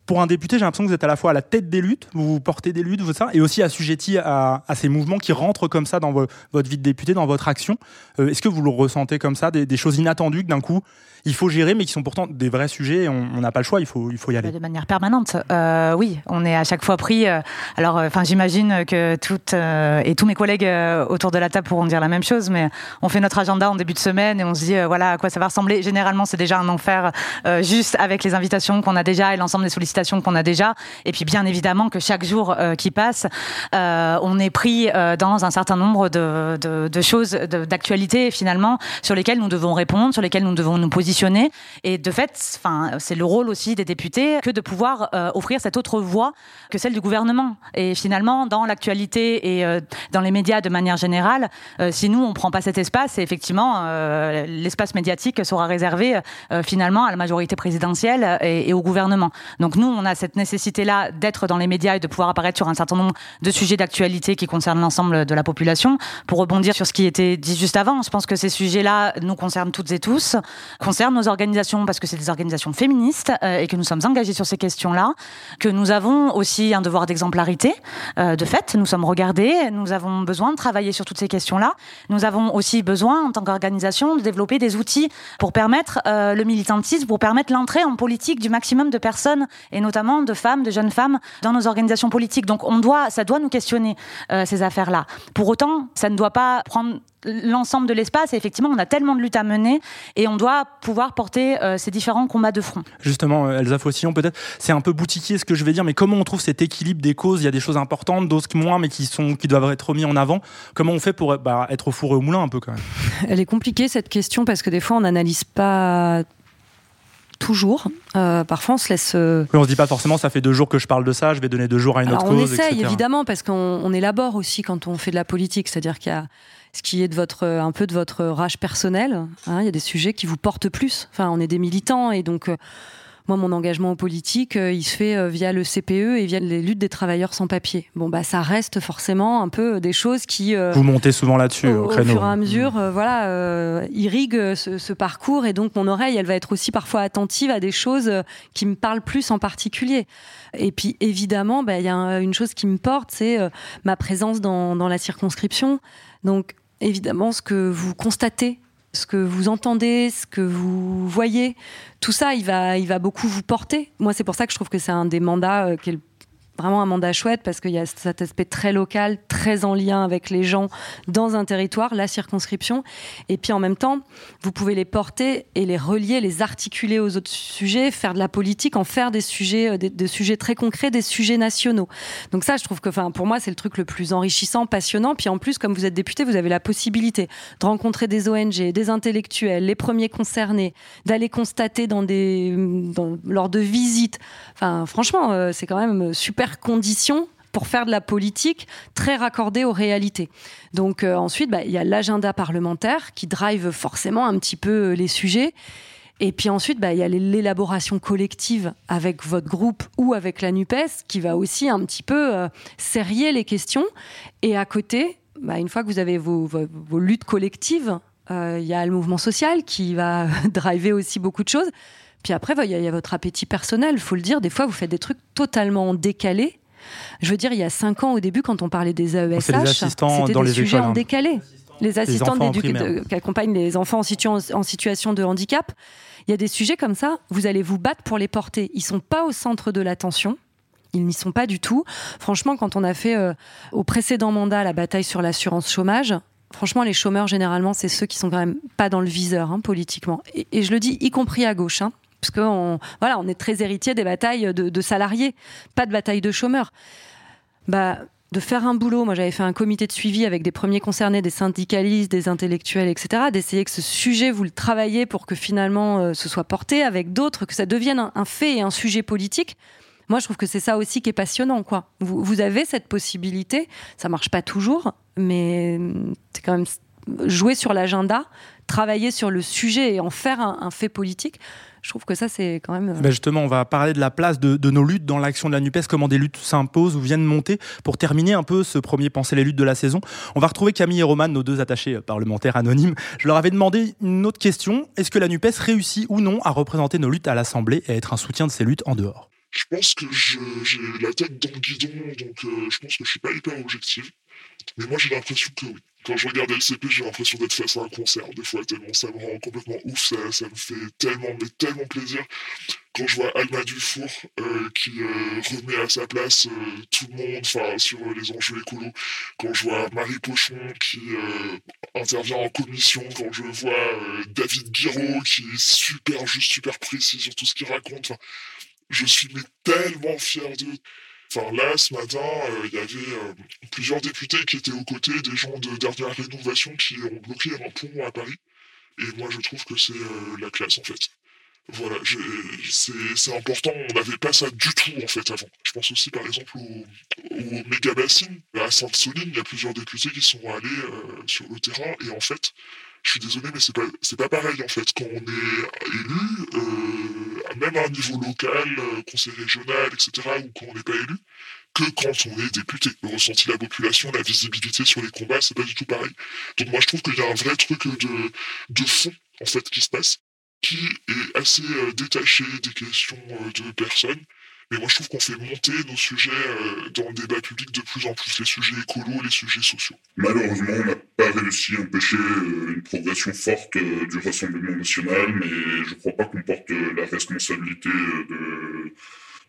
Pour un député, j'ai l'impression que vous êtes à la fois à la tête des luttes, vous portez des luttes, vous ça, et aussi assujetti à, ces mouvements qui rentrent comme ça dans votre vie de député, dans votre action. Euh, est-ce que vous le ressentez comme ça, des, choses inattendues que d'un coup il faut gérer, mais qui sont pourtant des vrais sujets. On n'a pas le choix, il faut, y aller? De manière permanente, euh, oui. On est à chaque fois pris. Euh, alors, enfin, j'imagine que toutes et tous mes collègues autour de la table pourront dire la même chose, mais on fait notre agenda en début de semaine et on se dit voilà à quoi ça va ressembler. Généralement, c'est déjà un enfer juste avec les invitations qu'on a déjà et l'ensemble des sollicitations qu'on a déjà. Et puis, bien évidemment, que chaque jour qui passe, on est pris dans un certain nombre de, de, choses d'actualité finalement sur lesquelles nous devons répondre, sur lesquelles nous devons nous positionner et de fait, enfin, c'est le rôle aussi des députés que de pouvoir euh, offrir cette autre voix que celle du gouvernement. Et finalement, dans l'actualité et euh, dans les médias de manière générale, euh, si nous on prend pas cet espace, effectivement l'espace médiatique sera réservé finalement à la majorité présidentielle et, et, au gouvernement. Donc nous, on a cette nécessité-là d'être dans les médias et de pouvoir apparaître sur un certain nombre de sujets d'actualité qui concernent l'ensemble de la population. Pour rebondir sur ce qui était dit juste avant, je pense que ces sujets-là nous concernent toutes et tous, concernent nos organisations, parce que c'est des organisations féministes euh, et que nous sommes engagés sur ces questions-là, que nous avons aussi un devoir d'exemplarité. Euh, de fait, nous sommes regardés, nous avons besoin de travailler sur toutes ces questions-là. Nous avons aussi besoin, en tant qu'organisation, de développer des outils pour permettre euh, le militantisme, pour permettre l'entrée en politique du maximum de personnes, et notamment de femmes, de jeunes femmes, dans nos organisations politiques. Donc on doit, ça doit nous questionner, ces affaires-là. Pour autant, ça ne doit pas prendre l'ensemble de l'espace. Et effectivement, on a tellement de luttes à mener et on doit pouvoir porter euh, ces différents combats de front. Justement, euh, Elsa Fossillon, peut-être, c'est un peu boutiquier ce que je vais dire, mais comment on trouve cet équilibre des causes? Il y a des choses importantes, d'autres moins, mais qui, sont, qui doivent être mis en avant. Comment on fait pour bah, être au four et au moulin un peu quand même? Elle est compliquée cette question parce que des fois, on n'analyse pas toujours. Euh, parfois, on se laisse. Oui, on se dit pas forcément, ça fait deux jours que je parle de ça, je vais donner deux jours à une autre on cause. On essaye évidemment parce qu'on élabore aussi quand on fait de la politique, c'est-à-dire qu'il y a ce qui est de votre, un peu de votre rage personnelle. Hein. Il y a des sujets qui vous portent plus. Enfin, on est des militants et donc. Euh, moi, mon engagement politique, euh, il se fait euh, via le CPE et via les luttes des travailleurs sans papier. Bon, bah, ça reste forcément un peu des choses qui. Vous montez souvent là-dessus, au, au, créneau. Au fur et à mesure, voilà, irrigue ce, ce, parcours et donc mon oreille, elle va être aussi parfois attentive à des choses qui me parlent plus en particulier. Et puis évidemment, bah, il y a une chose qui me porte, c'est ma présence dans, dans la circonscription. Donc évidemment ce que vous constatez, ce que vous entendez, ce que vous voyez, tout ça, il va, il va beaucoup vous porter. Moi, c'est pour ça que je trouve que c'est un des mandats euh, qui est vraiment un mandat chouette parce qu'il y a cet aspect très local, très en lien avec les gens dans un territoire, la circonscription. Et puis en même temps, vous pouvez les porter et les relier, les articuler aux autres sujets, faire de la politique, en faire des sujets, euh, des, sujets très concrets, des sujets nationaux. Donc ça, je trouve que, enfin, pour moi, c'est le truc le plus enrichissant, passionnant. Puis en plus, comme vous êtes député, vous avez la possibilité de rencontrer des ONG, des intellectuels, les premiers concernés, d'aller constater dans des, lors de visites. Enfin, franchement, euh, c'est quand même super conditions pour faire de la politique très raccordée aux réalités. Donc euh, ensuite, bah, il y a l'agenda parlementaire qui drive forcément un petit peu euh, les sujets. Et puis ensuite, bah, il y a l'élaboration collective avec votre groupe ou avec la NUPES qui va aussi un petit peu euh, serrer les questions. Et à côté, bah, une fois que vous avez vos, vos, luttes collectives, il y a le mouvement social qui va driver aussi beaucoup de choses. Puis après, il y, y, a votre appétit personnel. Il faut le dire, des fois, vous faites des trucs totalement décalés je veux dire, il y a cinq ans au début, quand on parlait des AESH, c'était des sujets en hein. décalé. Les assistants qui accompagnent les enfants en, en situation de handicap. Il y a des sujets comme ça, vous allez vous battre pour les porter. Ils sont pas au centre de l'attention. Ils n'y sont pas du tout. Franchement, quand on a fait euh, au précédent mandat la bataille sur l'assurance chômage, franchement, les chômeurs, généralement, c'est ceux qui sont quand même pas dans le viseur hein, politiquement. Et, je le dis, y compris à gauche. Hein parce qu'on voilà, on est très héritier des batailles de, salariés, pas de bataille de chômeurs. Bah, de faire un boulot, moi j'avais fait un comité de suivi avec des premiers concernés, des syndicalistes, des intellectuels, etc., d'essayer que ce sujet, vous le travaillez pour que finalement euh, ce soit porté avec d'autres, que ça devienne un, fait et un sujet politique. Moi, je trouve que c'est ça aussi qui est passionnant, quoi. Vous, avez cette possibilité, ça marche pas toujours, mais c'est quand même jouer sur l'agenda, travailler sur le sujet et en faire un fait politique je trouve que ça, c'est quand même. Ben justement, on va parler de la place de, nos luttes dans l'action de la NUPES, comment des luttes s'imposent ou viennent monter. Pour terminer un peu ce premier Penser les luttes de la saison, on va retrouver Camille et Roman, nos deux attachés parlementaires anonymes. Je leur avais demandé une autre question est-ce que la NUPES réussit ou non à représenter nos luttes à l'Assemblée et à être un soutien de ces luttes en dehors? Je pense que j'ai la tête dans le guidon, donc euh, je pense que je suis pas hyper objective. Mais moi, j'ai l'impression que oui. Quand je regarde LCP, j'ai l'impression d'être face à un concert, des fois, tellement ça me rend complètement ouf, ça, ça me fait tellement, mais tellement plaisir. Quand je vois Alma Dufour euh, qui euh, remet à sa place euh, tout le monde enfin, sur euh, les enjeux écolos, quand je vois Marie Pochon qui euh, intervient en commission, quand je vois euh, David Guiraud qui est super juste, super précis sur tout ce qu'il raconte, je suis mais tellement fier d'eux. Enfin, là, ce matin, euh, il y avait euh, plusieurs députés qui étaient aux côtés des gens de dernière rénovation qui ont bloqué un pont à Paris. Et moi, je trouve que c'est euh, la classe, en fait. Voilà, c'est important. On n'avait pas ça du tout, en fait, avant. Je pense aussi, par exemple, au, au méga bassine. À Sainte-Soline, il y a plusieurs députés qui sont allés sur le terrain. Et en fait, je suis désolé, mais c'est pas, pas pareil, en fait. Quand on est élu, euh, même à un niveau local, euh, conseil régional, etc., ou quand on n'est pas élu, que quand on est député. Le ressenti de la population, la visibilité sur les combats, c'est pas du tout pareil. Donc moi, je trouve qu'il y a un vrai truc de, de fond, en fait, qui se passe, qui est assez euh, détaché des questions euh, de personnes. Mais moi, je trouve qu'on fait monter nos sujets euh, dans le débat public de plus en plus, les sujets écolos, les sujets sociaux. Malheureusement, on n'a pas réussi à empêcher euh, une progression forte euh, du Rassemblement national, mais je ne crois pas qu'on porte la responsabilité de,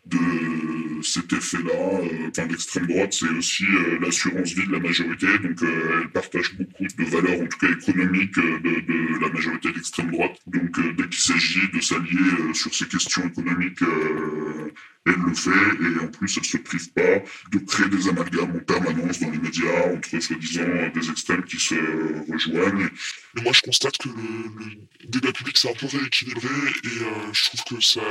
de cet effet-là. Enfin, l'extrême droite, c'est aussi l'assurance vie de la majorité, donc elle partage beaucoup de valeurs, en tout cas économiques, de, de la majorité d'extrême droite. Donc dès qu'il s'agit de s'allier sur ces questions économiques, elle le fait, et en plus, elle se prive pas de créer des amalgames en permanence dans les médias entre soi-disant des extrêmes qui se rejoignent. Mais moi, je constate que le, le débat public s'est un peu rééquilibré et euh, je trouve que ça.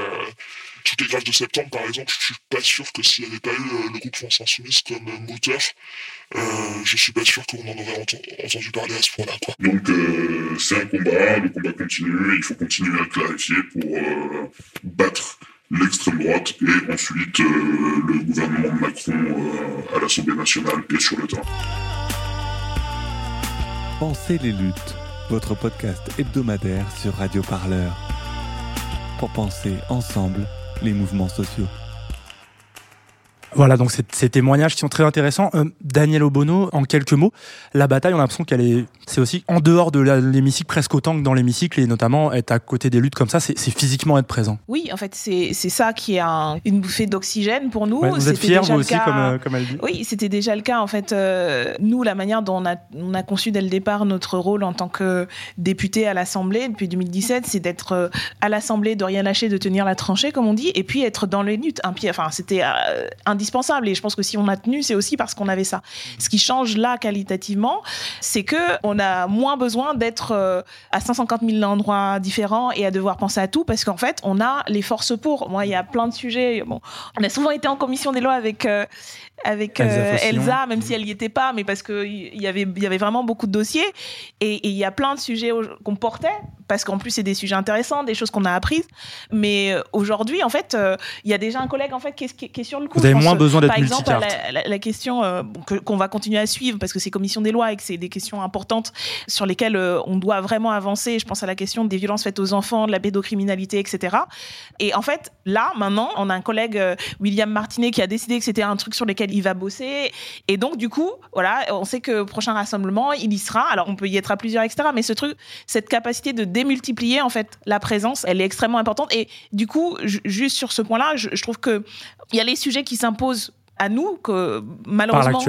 Toutes les grèves de septembre, par exemple, je suis pas sûr que s'il n'y avait pas eu euh, le groupe France Insoumise comme moteur, euh, je suis pas sûr qu'on en aurait enten- entendu parler à ce point-là. Donc euh, c'est un combat, le combat continue, et il faut continuer à clarifier pour euh, battre l'extrême droite et ensuite euh, le gouvernement de Macron euh, à l'Assemblée nationale et sur le terrain. Pensez les luttes, votre podcast hebdomadaire sur Radio Parleur. Pour penser ensemble les mouvements sociaux. Voilà, donc ces témoignages qui sont très intéressants. Euh, Daniel Obono, en quelques mots, la bataille, on a l'impression qu'elle est, c'est aussi en dehors de l'hémicycle presque autant que dans l'hémicycle, et notamment être à côté des luttes comme ça, c'est physiquement être présent. Oui, en fait, c'est ça qui est un- une bouffée d'oxygène pour nous. Ouais, vous êtes fiers, vous aussi, cas- comme, euh, comme elle dit Oui, c'était déjà le cas. En fait, euh, nous, la manière dont on a, on a conçu dès le départ notre rôle en tant que député à l'Assemblée depuis 2017, c'est d'être à l'Assemblée, de rien lâcher, de tenir la tranchée, comme on dit, et puis être dans les luttes. Un pied, enfin, c'était euh, indispensable. Et je pense que si on a tenu, c'est aussi parce qu'on avait ça. Ce qui change là qualitativement, c'est que on a moins besoin d'être euh, à 550 000 endroits différents et à devoir penser à tout, parce qu'en fait, on a les forces pour. Moi, il y a plein de sujets. Bon, on a souvent été en commission des lois avec euh, avec Elsa euh. Elsa, même si elle n'y était pas, mais parce qu'il y avait, il y avait vraiment beaucoup de dossiers. Et il y a plein de sujets qu'on portait, parce qu'en plus, c'est des sujets intéressants, des choses qu'on a apprises. Mais euh, aujourd'hui, en fait, euh, il y a déjà un collègue en fait, qui, est, qui sur le coup. Vous avez moins besoin d'être Par exemple, la, la- la question euh, que- qu'on va continuer à suivre, parce que c'est commission des lois et que c'est des questions importantes sur lesquelles on doit vraiment avancer. Je pense à la question des violences faites aux enfants, de la pédocriminalité, etc. Et en fait, là, maintenant, on a un collègue, William Martinet, qui a décidé que c'était un truc sur lequel il va bosser. Et donc, du coup, voilà, on sait que prochain rassemblement, il y sera. Alors, on peut y être à plusieurs, etc. Mais ce truc, cette capacité de démultiplier, en fait, la présence, elle est extrêmement importante. Et du coup, ju- juste sur ce point-là, je, je trouve que il y a les sujets qui s'imposent à nous que malheureusement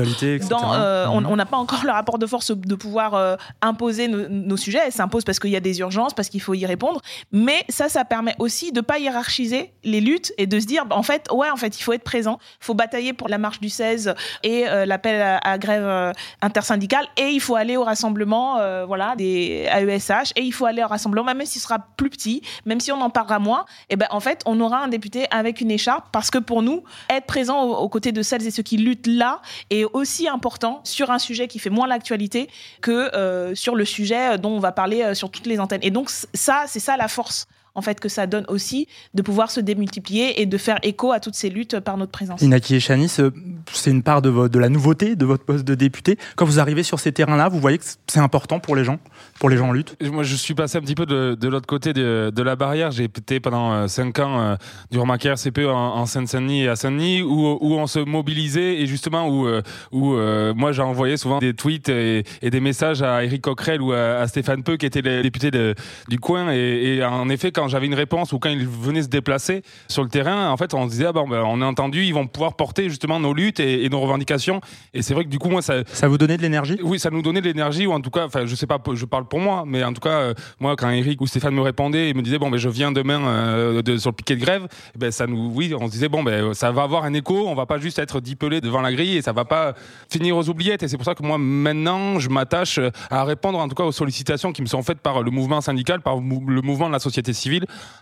dans, euh, on Mhm. on n'a pas encore le rapport de force de pouvoir euh, imposer nos, nos sujets. Elles s'imposent parce qu'il y a des urgences parce qu'il faut y répondre. Mais ça ça permet aussi de pas hiérarchiser les luttes et de se dire bah, en fait ouais en fait il faut être présent il faut batailler pour la marche du 16 et euh, l'appel à, à grève intersyndicale et il faut aller au rassemblement voilà des AESH et il faut aller au rassemblement même s'il sera plus petit même si on en parlera moins et ben en fait on aura un député avec une écharpe parce que pour nous être présent aux, aux côtés de celles et ceux qui luttent là est aussi important sur un sujet qui fait moins l'actualité que euh, sur le sujet dont on va parler euh, sur toutes les antennes. Et donc ça c'est ça la force en fait que ça donne aussi de pouvoir se démultiplier et de faire écho à toutes ces luttes par notre présence. Inaki Echanis, euh, c'est une part de, la nouveauté de votre poste de député. Quand vous arrivez sur ces terrains-là, vous voyez que c'est important pour les gens, pour les gens en lutte? Moi, je suis passé un petit peu de, de l'autre côté de, de la barrière. J'ai été pendant 5 ans euh, durant ma carrière CPE en, en Seine-Saint-Denis et à Saint-Denis où, où on se mobilisait et justement où, euh, où euh, moi j'ai envoyé souvent des tweets et, et des messages à Éric Coquerel ou à, à Stéphane Peu qui étaient les députés de- du coin et, et en effet quand j'avais une réponse ou quand ils venaient se déplacer sur le terrain en fait on se disait ah ben, on a entendu ils vont pouvoir porter justement nos luttes et, et nos revendications. Et c'est vrai que du coup moi ça Ça vous donnait de l'énergie? Oui, ça nous donnait de l'énergie, ou en tout cas, enfin, je sais pas, je parle pour moi, mais en tout cas, euh, moi, quand Eric ou Stéphane me répondaient et me disaient, bon, ben, je viens demain euh, de, sur le piquet de grève, eh ben, ça nous, oui, on se disait, bon, ben, ça va avoir un écho, on va pas juste être dipelé devant la grille et ça va pas finir aux oubliettes. Et c'est pour ça que moi, maintenant, je m'attache à répondre, en tout cas, aux sollicitations qui me sont faites par le mouvement syndical, par le mouvement de la société civile,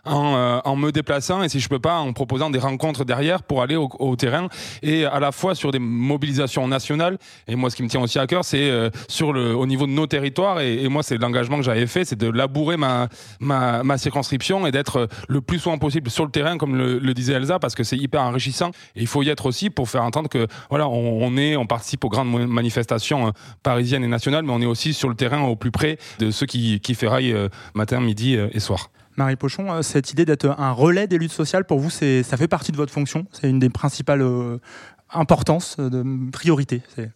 en, euh, en me déplaçant et si je peux pas, en proposant des rencontres derrière pour aller au, terrain et à la fois sur des mobilisations nationales. Et moi, ce qui me tient aussi à cœur, c'est euh, sur le, au niveau de nos territoires. Et, moi, c'est l'engagement que j'avais fait, c'est de labourer ma, ma, ma circonscription et d'être le plus souvent possible sur le terrain, comme le, disait Elsa, parce que c'est hyper enrichissant. Et il faut y être aussi pour faire entendre que voilà, on, est, on participe aux grandes manifestations euh, parisiennes et nationales, mais on est aussi sur le terrain au plus près de ceux qui, qui ferraillent euh, matin, midi euh, et soir. Marie Pochon, euh, cette idée d'être un relais des luttes sociales, pour vous, ça fait partie de votre fonction? C'est une des principales euh, importances, euh, de priorités c'est-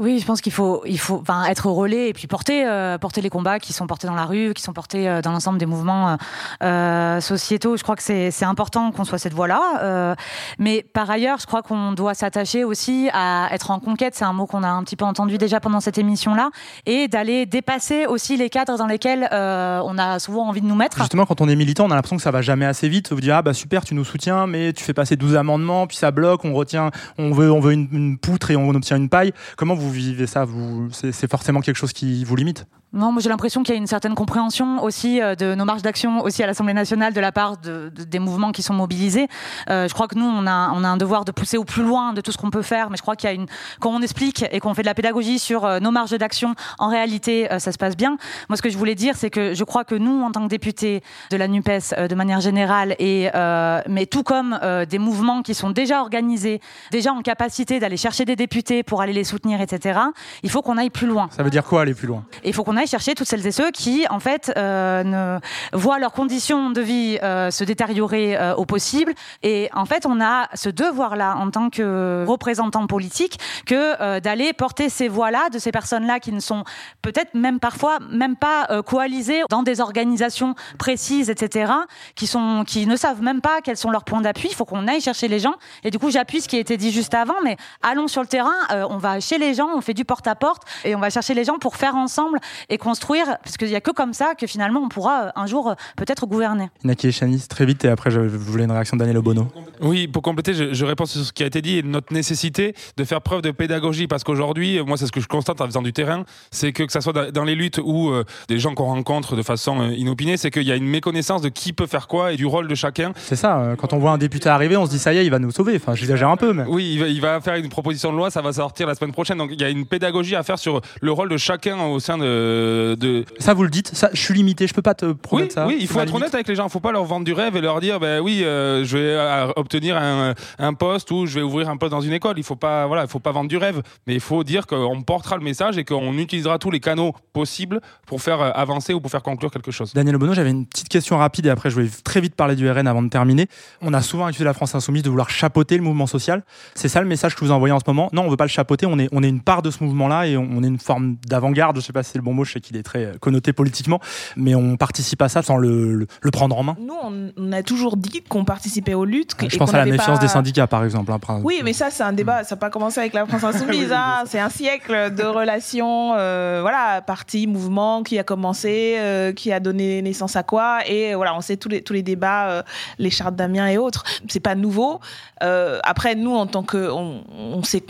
Oui, je pense qu'il faut, il faut être relais et puis porter, euh, porter les combats qui sont portés dans la rue, qui sont portés euh, dans l'ensemble des mouvements euh, sociétaux. Je crois que c'est important qu'on soit cette voie-là. Mais par ailleurs, je crois qu'on doit s'attacher aussi à être en conquête. C'est un mot qu'on a un petit peu entendu déjà pendant cette émission-là. Et d'aller dépasser aussi les cadres dans lesquels on a souvent envie de nous mettre. Justement, quand on est militant, on a l'impression que ça va jamais assez vite. Vous dire, ah bah super, tu nous soutiens, mais tu fais passer 12 amendements, puis ça bloque, on retient, on veut, on veut une, une poutre et on obtient une paille. Comment vous vivez ça vous, c'est forcément quelque chose qui vous limite Non, moi j'ai l'impression qu'il y a une certaine compréhension aussi euh, de nos marges d'action aussi à l'Assemblée nationale de la part de, de- des mouvements qui sont mobilisés. Euh, je crois que nous on a, on a un devoir de pousser au plus loin de tout ce qu'on peut faire, mais je crois qu'il y a une quand on explique et qu'on fait de la pédagogie sur euh, nos marges d'action, en réalité ça se passe bien. Moi ce que je voulais dire c'est que je crois que nous en tant que députés de la Nupes de manière générale et euh, mais tout comme euh, des mouvements qui sont déjà organisés, déjà en capacité d'aller chercher des députés pour aller les soutenir, etc. Il faut qu'on aille plus loin. Ça veut dire quoi aller plus loin? Il faut qu'on aille chercher toutes celles et ceux qui, en fait, euh, voient leurs conditions de vie euh, se détériorer euh, au possible. Et en fait, on a ce devoir-là, en tant que représentant politique, que d'aller porter ces voix-là de ces personnes-là qui ne sont peut-être même parfois même pas coalisées dans des organisations précises, etc., qui sont qui ne savent même pas quels sont leurs points d'appui. Il faut qu'on aille chercher les gens. Et du coup, j'appuie ce qui a été dit juste avant, mais allons sur le terrain. on va chez les gens, on fait du porte-à-porte et on va chercher les gens pour faire ensemble construire, parce qu'il n'y a que comme ça que finalement on pourra euh, un jour euh, peut-être gouverner. Inaki Echanis, très vite, et après je, je voulais une réaction de Daniel Obono. Oui, pour compléter, je, je réponds sur ce qui a été dit et notre nécessité de faire preuve de pédagogie parce qu'aujourd'hui, moi, c'est ce que je constate en faisant du terrain, c'est que que ça soit dans- les luttes ou euh, des gens qu'on rencontre de façon euh, inopinée, c'est qu'il y a une méconnaissance de qui peut faire quoi et du rôle de chacun. C'est ça, euh, quand on voit un député arriver, on se dit ça y est, il va nous sauver. Enfin, j'exagère un peu, mais. Oui, il va, il va faire une proposition de loi, ça va sortir la semaine prochaine. Donc il y a une pédagogie à faire sur le rôle de chacun au sein de. de... Ça, vous le dites, ça, je suis limité, je peux pas te Oui, promettre ça. oui, il faut être limite. honnête avec les gens. Il faut pas leur vendre du rêve et leur dire, ben oui, je vais obtenir un, un poste ou je vais ouvrir un poste dans une école. Il faut pas, voilà, il faut pas vendre du rêve, mais il faut dire qu'on portera le message et qu'on utilisera tous les canaux possibles pour faire euh, avancer ou pour faire conclure quelque chose. Daniel Obono, j'avais une petite question rapide et après je voulais très vite parler du RN avant de terminer. On a souvent accusé la France Insoumise de vouloir chapeauter le mouvement social. C'est ça le message que vous envoyez en ce moment? Non, on veut pas le chapeauter, on est, on est une part de ce mouvement-là et on, on est une forme d'avant-garde. Je sais pas si c'est le bon mot, je sais qu'il est très euh, connoté politiquement, mais on participe à ça sans le, le- le prendre en main? Nous, on, on a toujours dit qu'on participait aux luttes. Je pense à la méfiance pas- des syndicats, par exemple. hein, par- Oui, mais ça, c'est un débat. Ça n'a pas commencé avec la France Insoumise. hein. C'est un siècle de relations, euh, voilà, parti, mouvement, qui a commencé, euh, qui a donné naissance à quoi. Et voilà, on sait tous les, tous les débats, euh, les chartes d'Amiens et autres. C'est pas nouveau. Euh, après, nous, en tant que. On, on s'est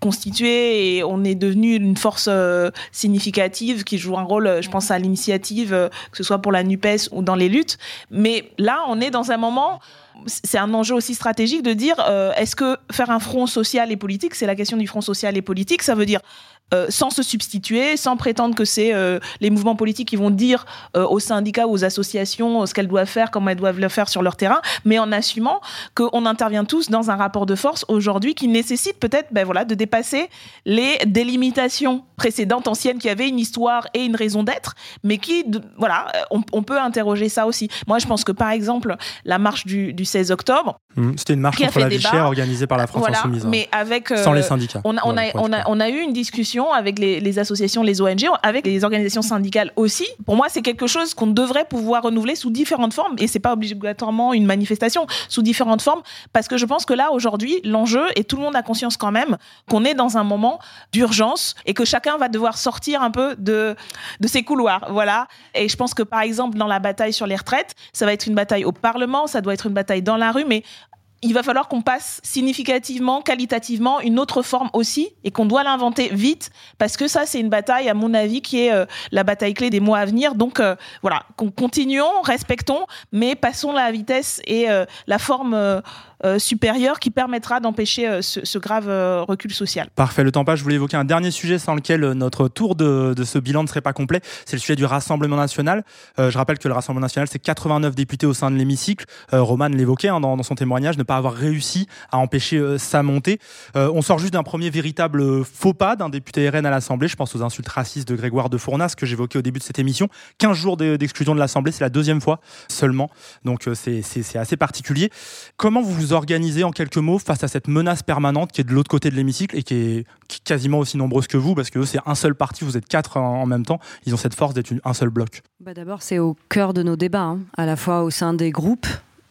constitué et on est devenu une force euh, significative qui joue un rôle, euh, je pense, à l'initiative, euh, que ce soit pour la NUPES ou dans les luttes. Mais là, on est dans un moment c'est un enjeu aussi stratégique de dire euh, est-ce que faire un front social et politique, c'est la question du front social et politique, ça veut dire euh, sans se substituer, sans prétendre que c'est euh, les mouvements politiques qui vont dire euh, aux syndicats ou aux associations ce qu'elles doivent faire, comment elles doivent le faire sur leur terrain, mais en assumant qu'on intervient tous dans un rapport de force aujourd'hui qui nécessite peut-être ben voilà, de dépasser les délimitations précédentes, anciennes, qui avaient une histoire et une raison d'être, mais qui, voilà, on, on, peut interroger ça aussi. Moi, je pense que par exemple, la marche du, du 16 octobre, mmh, c'était une marche contre la vie chère organisée par la France voilà, Insoumise. Mais avec, Sans les syndicats. On a, on, a, on, a, on a eu une discussion avec les, les, associations, les ONG, avec les organisations syndicales aussi. Pour moi, c'est quelque chose qu'on devrait pouvoir renouveler sous différentes formes, et c'est pas obligatoirement une manifestation, sous différentes formes, parce que je pense que là, aujourd'hui, l'enjeu, et tout le monde a conscience quand même, qu'on est dans un moment d'urgence et que chacun va devoir sortir un peu de, de ses couloirs. Voilà. Et je pense que, par exemple, dans la bataille sur les retraites, ça va être une bataille au Parlement, ça doit être une bataille dans la rue, mais il va falloir qu'on passe significativement, qualitativement, une autre forme aussi, et qu'on doit l'inventer vite, parce que ça, c'est une bataille, à mon avis, qui est euh, la bataille clé des mois à venir. Donc euh, voilà, continuons, respectons, mais passons la vitesse et euh, la forme euh, supérieure qui permettra d'empêcher euh, ce, grave euh, recul social. Parfait, le temps passe. Je voulais évoquer un dernier sujet sans lequel notre tour de, de ce bilan ne serait pas complet. C'est le sujet du Rassemblement national. je rappelle que le Rassemblement national, c'est 89 députés au sein de l'hémicycle. Roman l'évoquait hein, dans, dans, son témoignage, ne pas avoir réussi à empêcher sa montée. on sort juste d'un premier véritable faux pas d'un député RN à l'Assemblée. Je pense aux insultes racistes de Grégoire de Fournas que j'évoquais au début de cette émission. 15 jours d'exclusion de l'Assemblée, c'est la deuxième fois seulement. Donc c'est assez particulier. Comment vous vous organisez en quelques mots face à cette menace permanente qui est de l'autre côté de l'hémicycle et qui est, quasiment aussi nombreuse que vous parce que c'est un seul parti, vous êtes quatre en, même temps. Ils ont cette force d'être un seul bloc. Bah D'abord, c'est au cœur de nos débats, hein, à la fois au sein des groupes.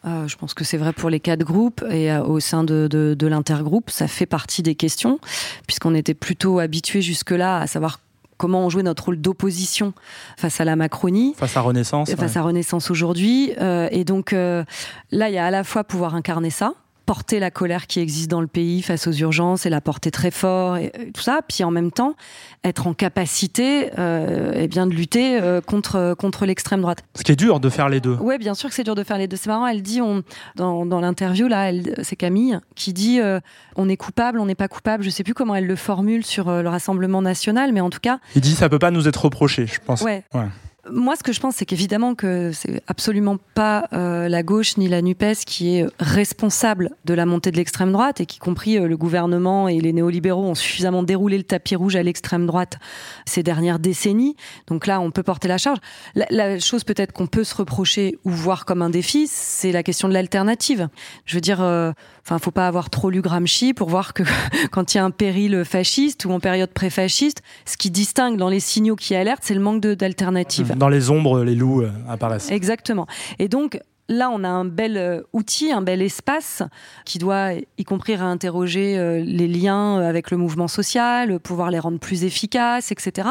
Euh, je pense que c'est vrai pour les quatre groupes et euh, au sein de, de, l'intergroupe, ça fait partie des questions, puisqu'on était plutôt habitués jusque-là à savoir comment on jouait notre rôle d'opposition face à la Macronie. Face à Renaissance. Face ouais. à Renaissance aujourd'hui. Euh, et donc euh, là, il y a à la fois pouvoir incarner ça, porter la colère qui existe dans le pays face aux urgences et la porter très fort et, et tout ça, puis en même temps être en capacité euh, eh bien de lutter euh, contre contre l'extrême droite. Ce qui est dur de faire les deux. Ouais, bien sûr que c'est dur de faire les deux. C'est marrant, elle dit on dans, dans l'interview là, c'est Camille qui dit euh, on est coupable, on n'est pas coupable. Je sais plus comment elle le formule sur le Rassemblement national, mais en tout cas. Il dit ça peut pas nous être reproché, je pense. Ouais. ouais. Moi, ce que je pense, c'est qu'évidemment que c'est absolument pas euh, la gauche ni la Nupes qui est responsable de la montée de l'extrême droite et qu'y compris euh, le gouvernement et les néolibéraux ont suffisamment déroulé le tapis rouge à l'extrême droite ces dernières décennies. Donc là, on peut porter la charge. La, la chose peut-être qu'on peut se reprocher ou voir comme un défi, c'est la question de l'alternative. Je veux dire, euh, enfin, faut pas avoir trop lu Gramsci pour voir que quand il y a un péril fasciste ou en période pré-fasciste, ce qui distingue dans les signaux qui alertent, c'est le manque d'alternatives. Dans les ombres, les loups euh, apparaissent. Exactement. Et donc, là, on a un bel euh, outil, un bel espace qui doit, y compris, réinterroger euh, les liens avec le mouvement social, pouvoir les rendre plus efficaces, etc.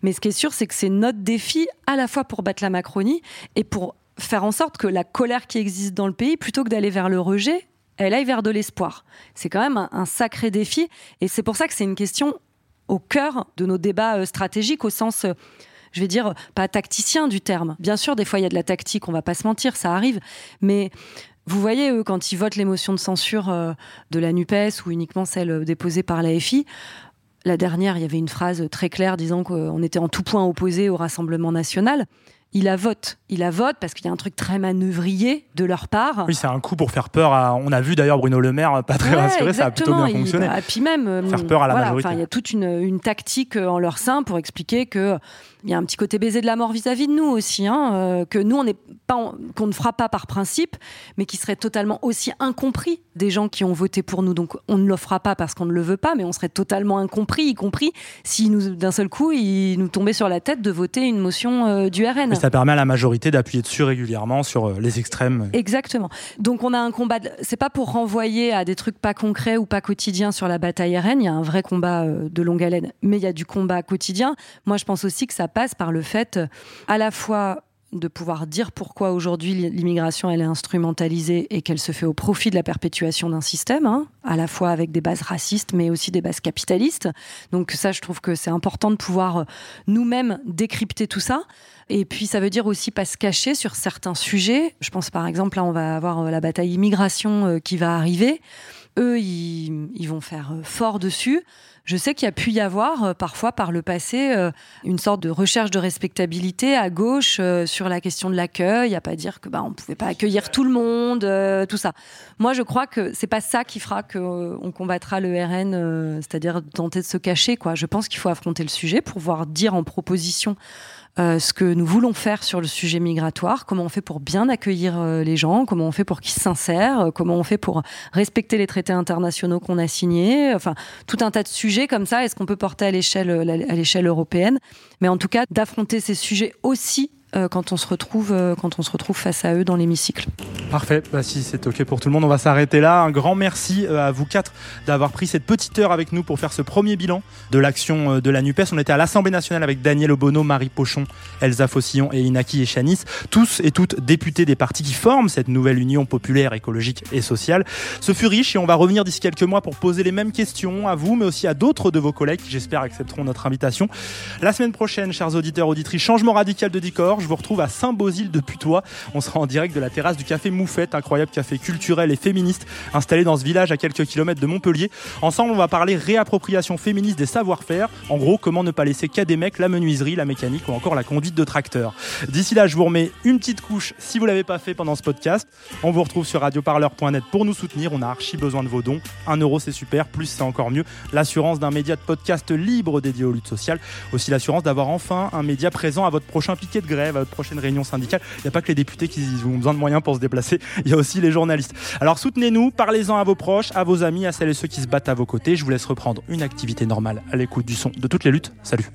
Mais ce qui est sûr, c'est que c'est notre défi à la fois pour battre la Macronie et pour faire en sorte que la colère qui existe dans le pays, plutôt que d'aller vers le rejet, elle aille vers de l'espoir. C'est quand même un, sacré défi. Et c'est pour ça que c'est une question au cœur de nos débats stratégiques, au sens... Euh, je vais dire, pas tacticien du terme. Bien sûr, des fois, il y a de la tactique, on va pas se mentir, ça arrive. Mais vous voyez, eux, quand ils votent les de censure euh, de la NUPES ou uniquement celle déposée par la FI, la dernière, il y avait une phrase très claire disant qu'on était en tout point opposé au Rassemblement national. Il la vote. Il la vote parce qu'il y a un truc très manœuvrier de leur part. Oui, c'est un coup pour faire peur à. On a vu d'ailleurs Bruno Le Maire pas très ouais, rassuré, exactement. ça a plutôt bien fonctionné. Il, bah, puis même. Faire peur à la voilà, majorité. Il y a toute une, une, tactique en leur sein pour expliquer que il y a un petit côté baiser de la mort vis-à-vis -vis de nous aussi, hein, euh, que nous on n'est pas, qu'on ne fera pas par principe, mais qui serait totalement aussi incompris des gens qui ont voté pour nous. Donc on ne le fera pas parce qu'on ne le veut pas, mais on serait totalement incompris, y compris si d'un seul coup il nous tombait sur la tête de voter une motion euh, du RN. Mais ça permet à la majorité d'appuyer dessus régulièrement sur euh, les extrêmes. Exactement. Donc on a un combat. De... C'est pas pour renvoyer à des trucs pas concrets ou pas quotidiens sur la bataille RN. Il y a un vrai combat euh, de longue haleine, mais il y a du combat quotidien. Moi, je pense aussi que ça passe par le fait, à la fois de pouvoir dire pourquoi aujourd'hui l'immigration elle est instrumentalisée et qu'elle se fait au profit de la perpétuation d'un système, hein, à la fois avec des bases racistes mais aussi des bases capitalistes. Donc ça, je trouve que c'est important de pouvoir euh, nous-mêmes décrypter tout ça. Et puis ça veut dire aussi pas se cacher sur certains sujets. Je pense par exemple là on va avoir euh, la bataille immigration qui va arriver eux, ils, vont faire euh, fort dessus. Je sais qu'il y a pu y avoir euh, parfois par le passé euh, une sorte de recherche de respectabilité à gauche euh, sur la question de l'accueil, à pas dire que bah on pouvait pas accueillir tout le monde, tout ça. Moi, je crois que c'est pas ça qui fera que euh, on combattra le RN, c'est-à-dire tenter de se cacher quoi. Je pense qu'il faut affronter le sujet pour pouvoir dire en proposition euh, ce que nous voulons faire sur le sujet migratoire, comment on fait pour bien accueillir euh, les gens, comment on fait pour qu'ils s'insèrent, euh, comment on fait pour respecter les traités internationaux qu'on a signés, enfin tout un tas de sujets comme ça. Est-ce qu'on peut porter à l'échelle à l'échelle européenne? Mais en tout cas, d'affronter ces sujets aussi quand on se retrouve euh, quand on se retrouve face à eux dans l'hémicycle. Parfait, bah, si c'est ok pour tout le monde, on va s'arrêter là. Un grand merci euh, à vous quatre d'avoir pris cette petite heure avec nous pour faire ce premier bilan de l'action euh, de la NUPES. On était à l'Assemblée nationale avec Daniel Obono, Marie Pochon, Elsa Fossillon et Inaki Echanis, tous et toutes députés des partis qui forment cette nouvelle union populaire, écologique et sociale. Ce fut riche et on va revenir d'ici quelques mois pour poser les mêmes questions à vous, mais aussi à d'autres de vos collègues qui j'espère accepteront notre invitation. La semaine prochaine, chers auditeurs, auditrices, changement radical de décor. Je vous retrouve à Saint-Bosile de Putois. On sera en direct de la terrasse du café Moufette, incroyable café culturel et féministe installé dans ce village à quelques kilomètres de Montpellier. Ensemble, on va parler réappropriation féministe des savoir-faire. En gros, comment ne pas laisser qu'à des mecs la menuiserie, la mécanique ou encore la conduite de tracteur. D'ici là, je vous remets une petite couche si vous l'avez pas fait pendant ce podcast. On vous retrouve sur radioparleur.net pour nous soutenir. On a archi besoin de vos dons. Un euro, c'est super. Plus, c'est encore mieux. L'assurance d'un média de podcast libre dédié aux luttes sociales. Aussi l'assurance d'avoir enfin un média présent à votre prochain piquet de à votre prochaine réunion syndicale. Il n'y a pas que les députés qui ont besoin de moyens pour se déplacer. Il y a aussi les journalistes. Alors soutenez-nous, parlez-en à vos proches, à vos amis, à celles et ceux qui se battent à vos côtés. Je vous laisse reprendre une activité normale à l'écoute du son de toutes les luttes. Salut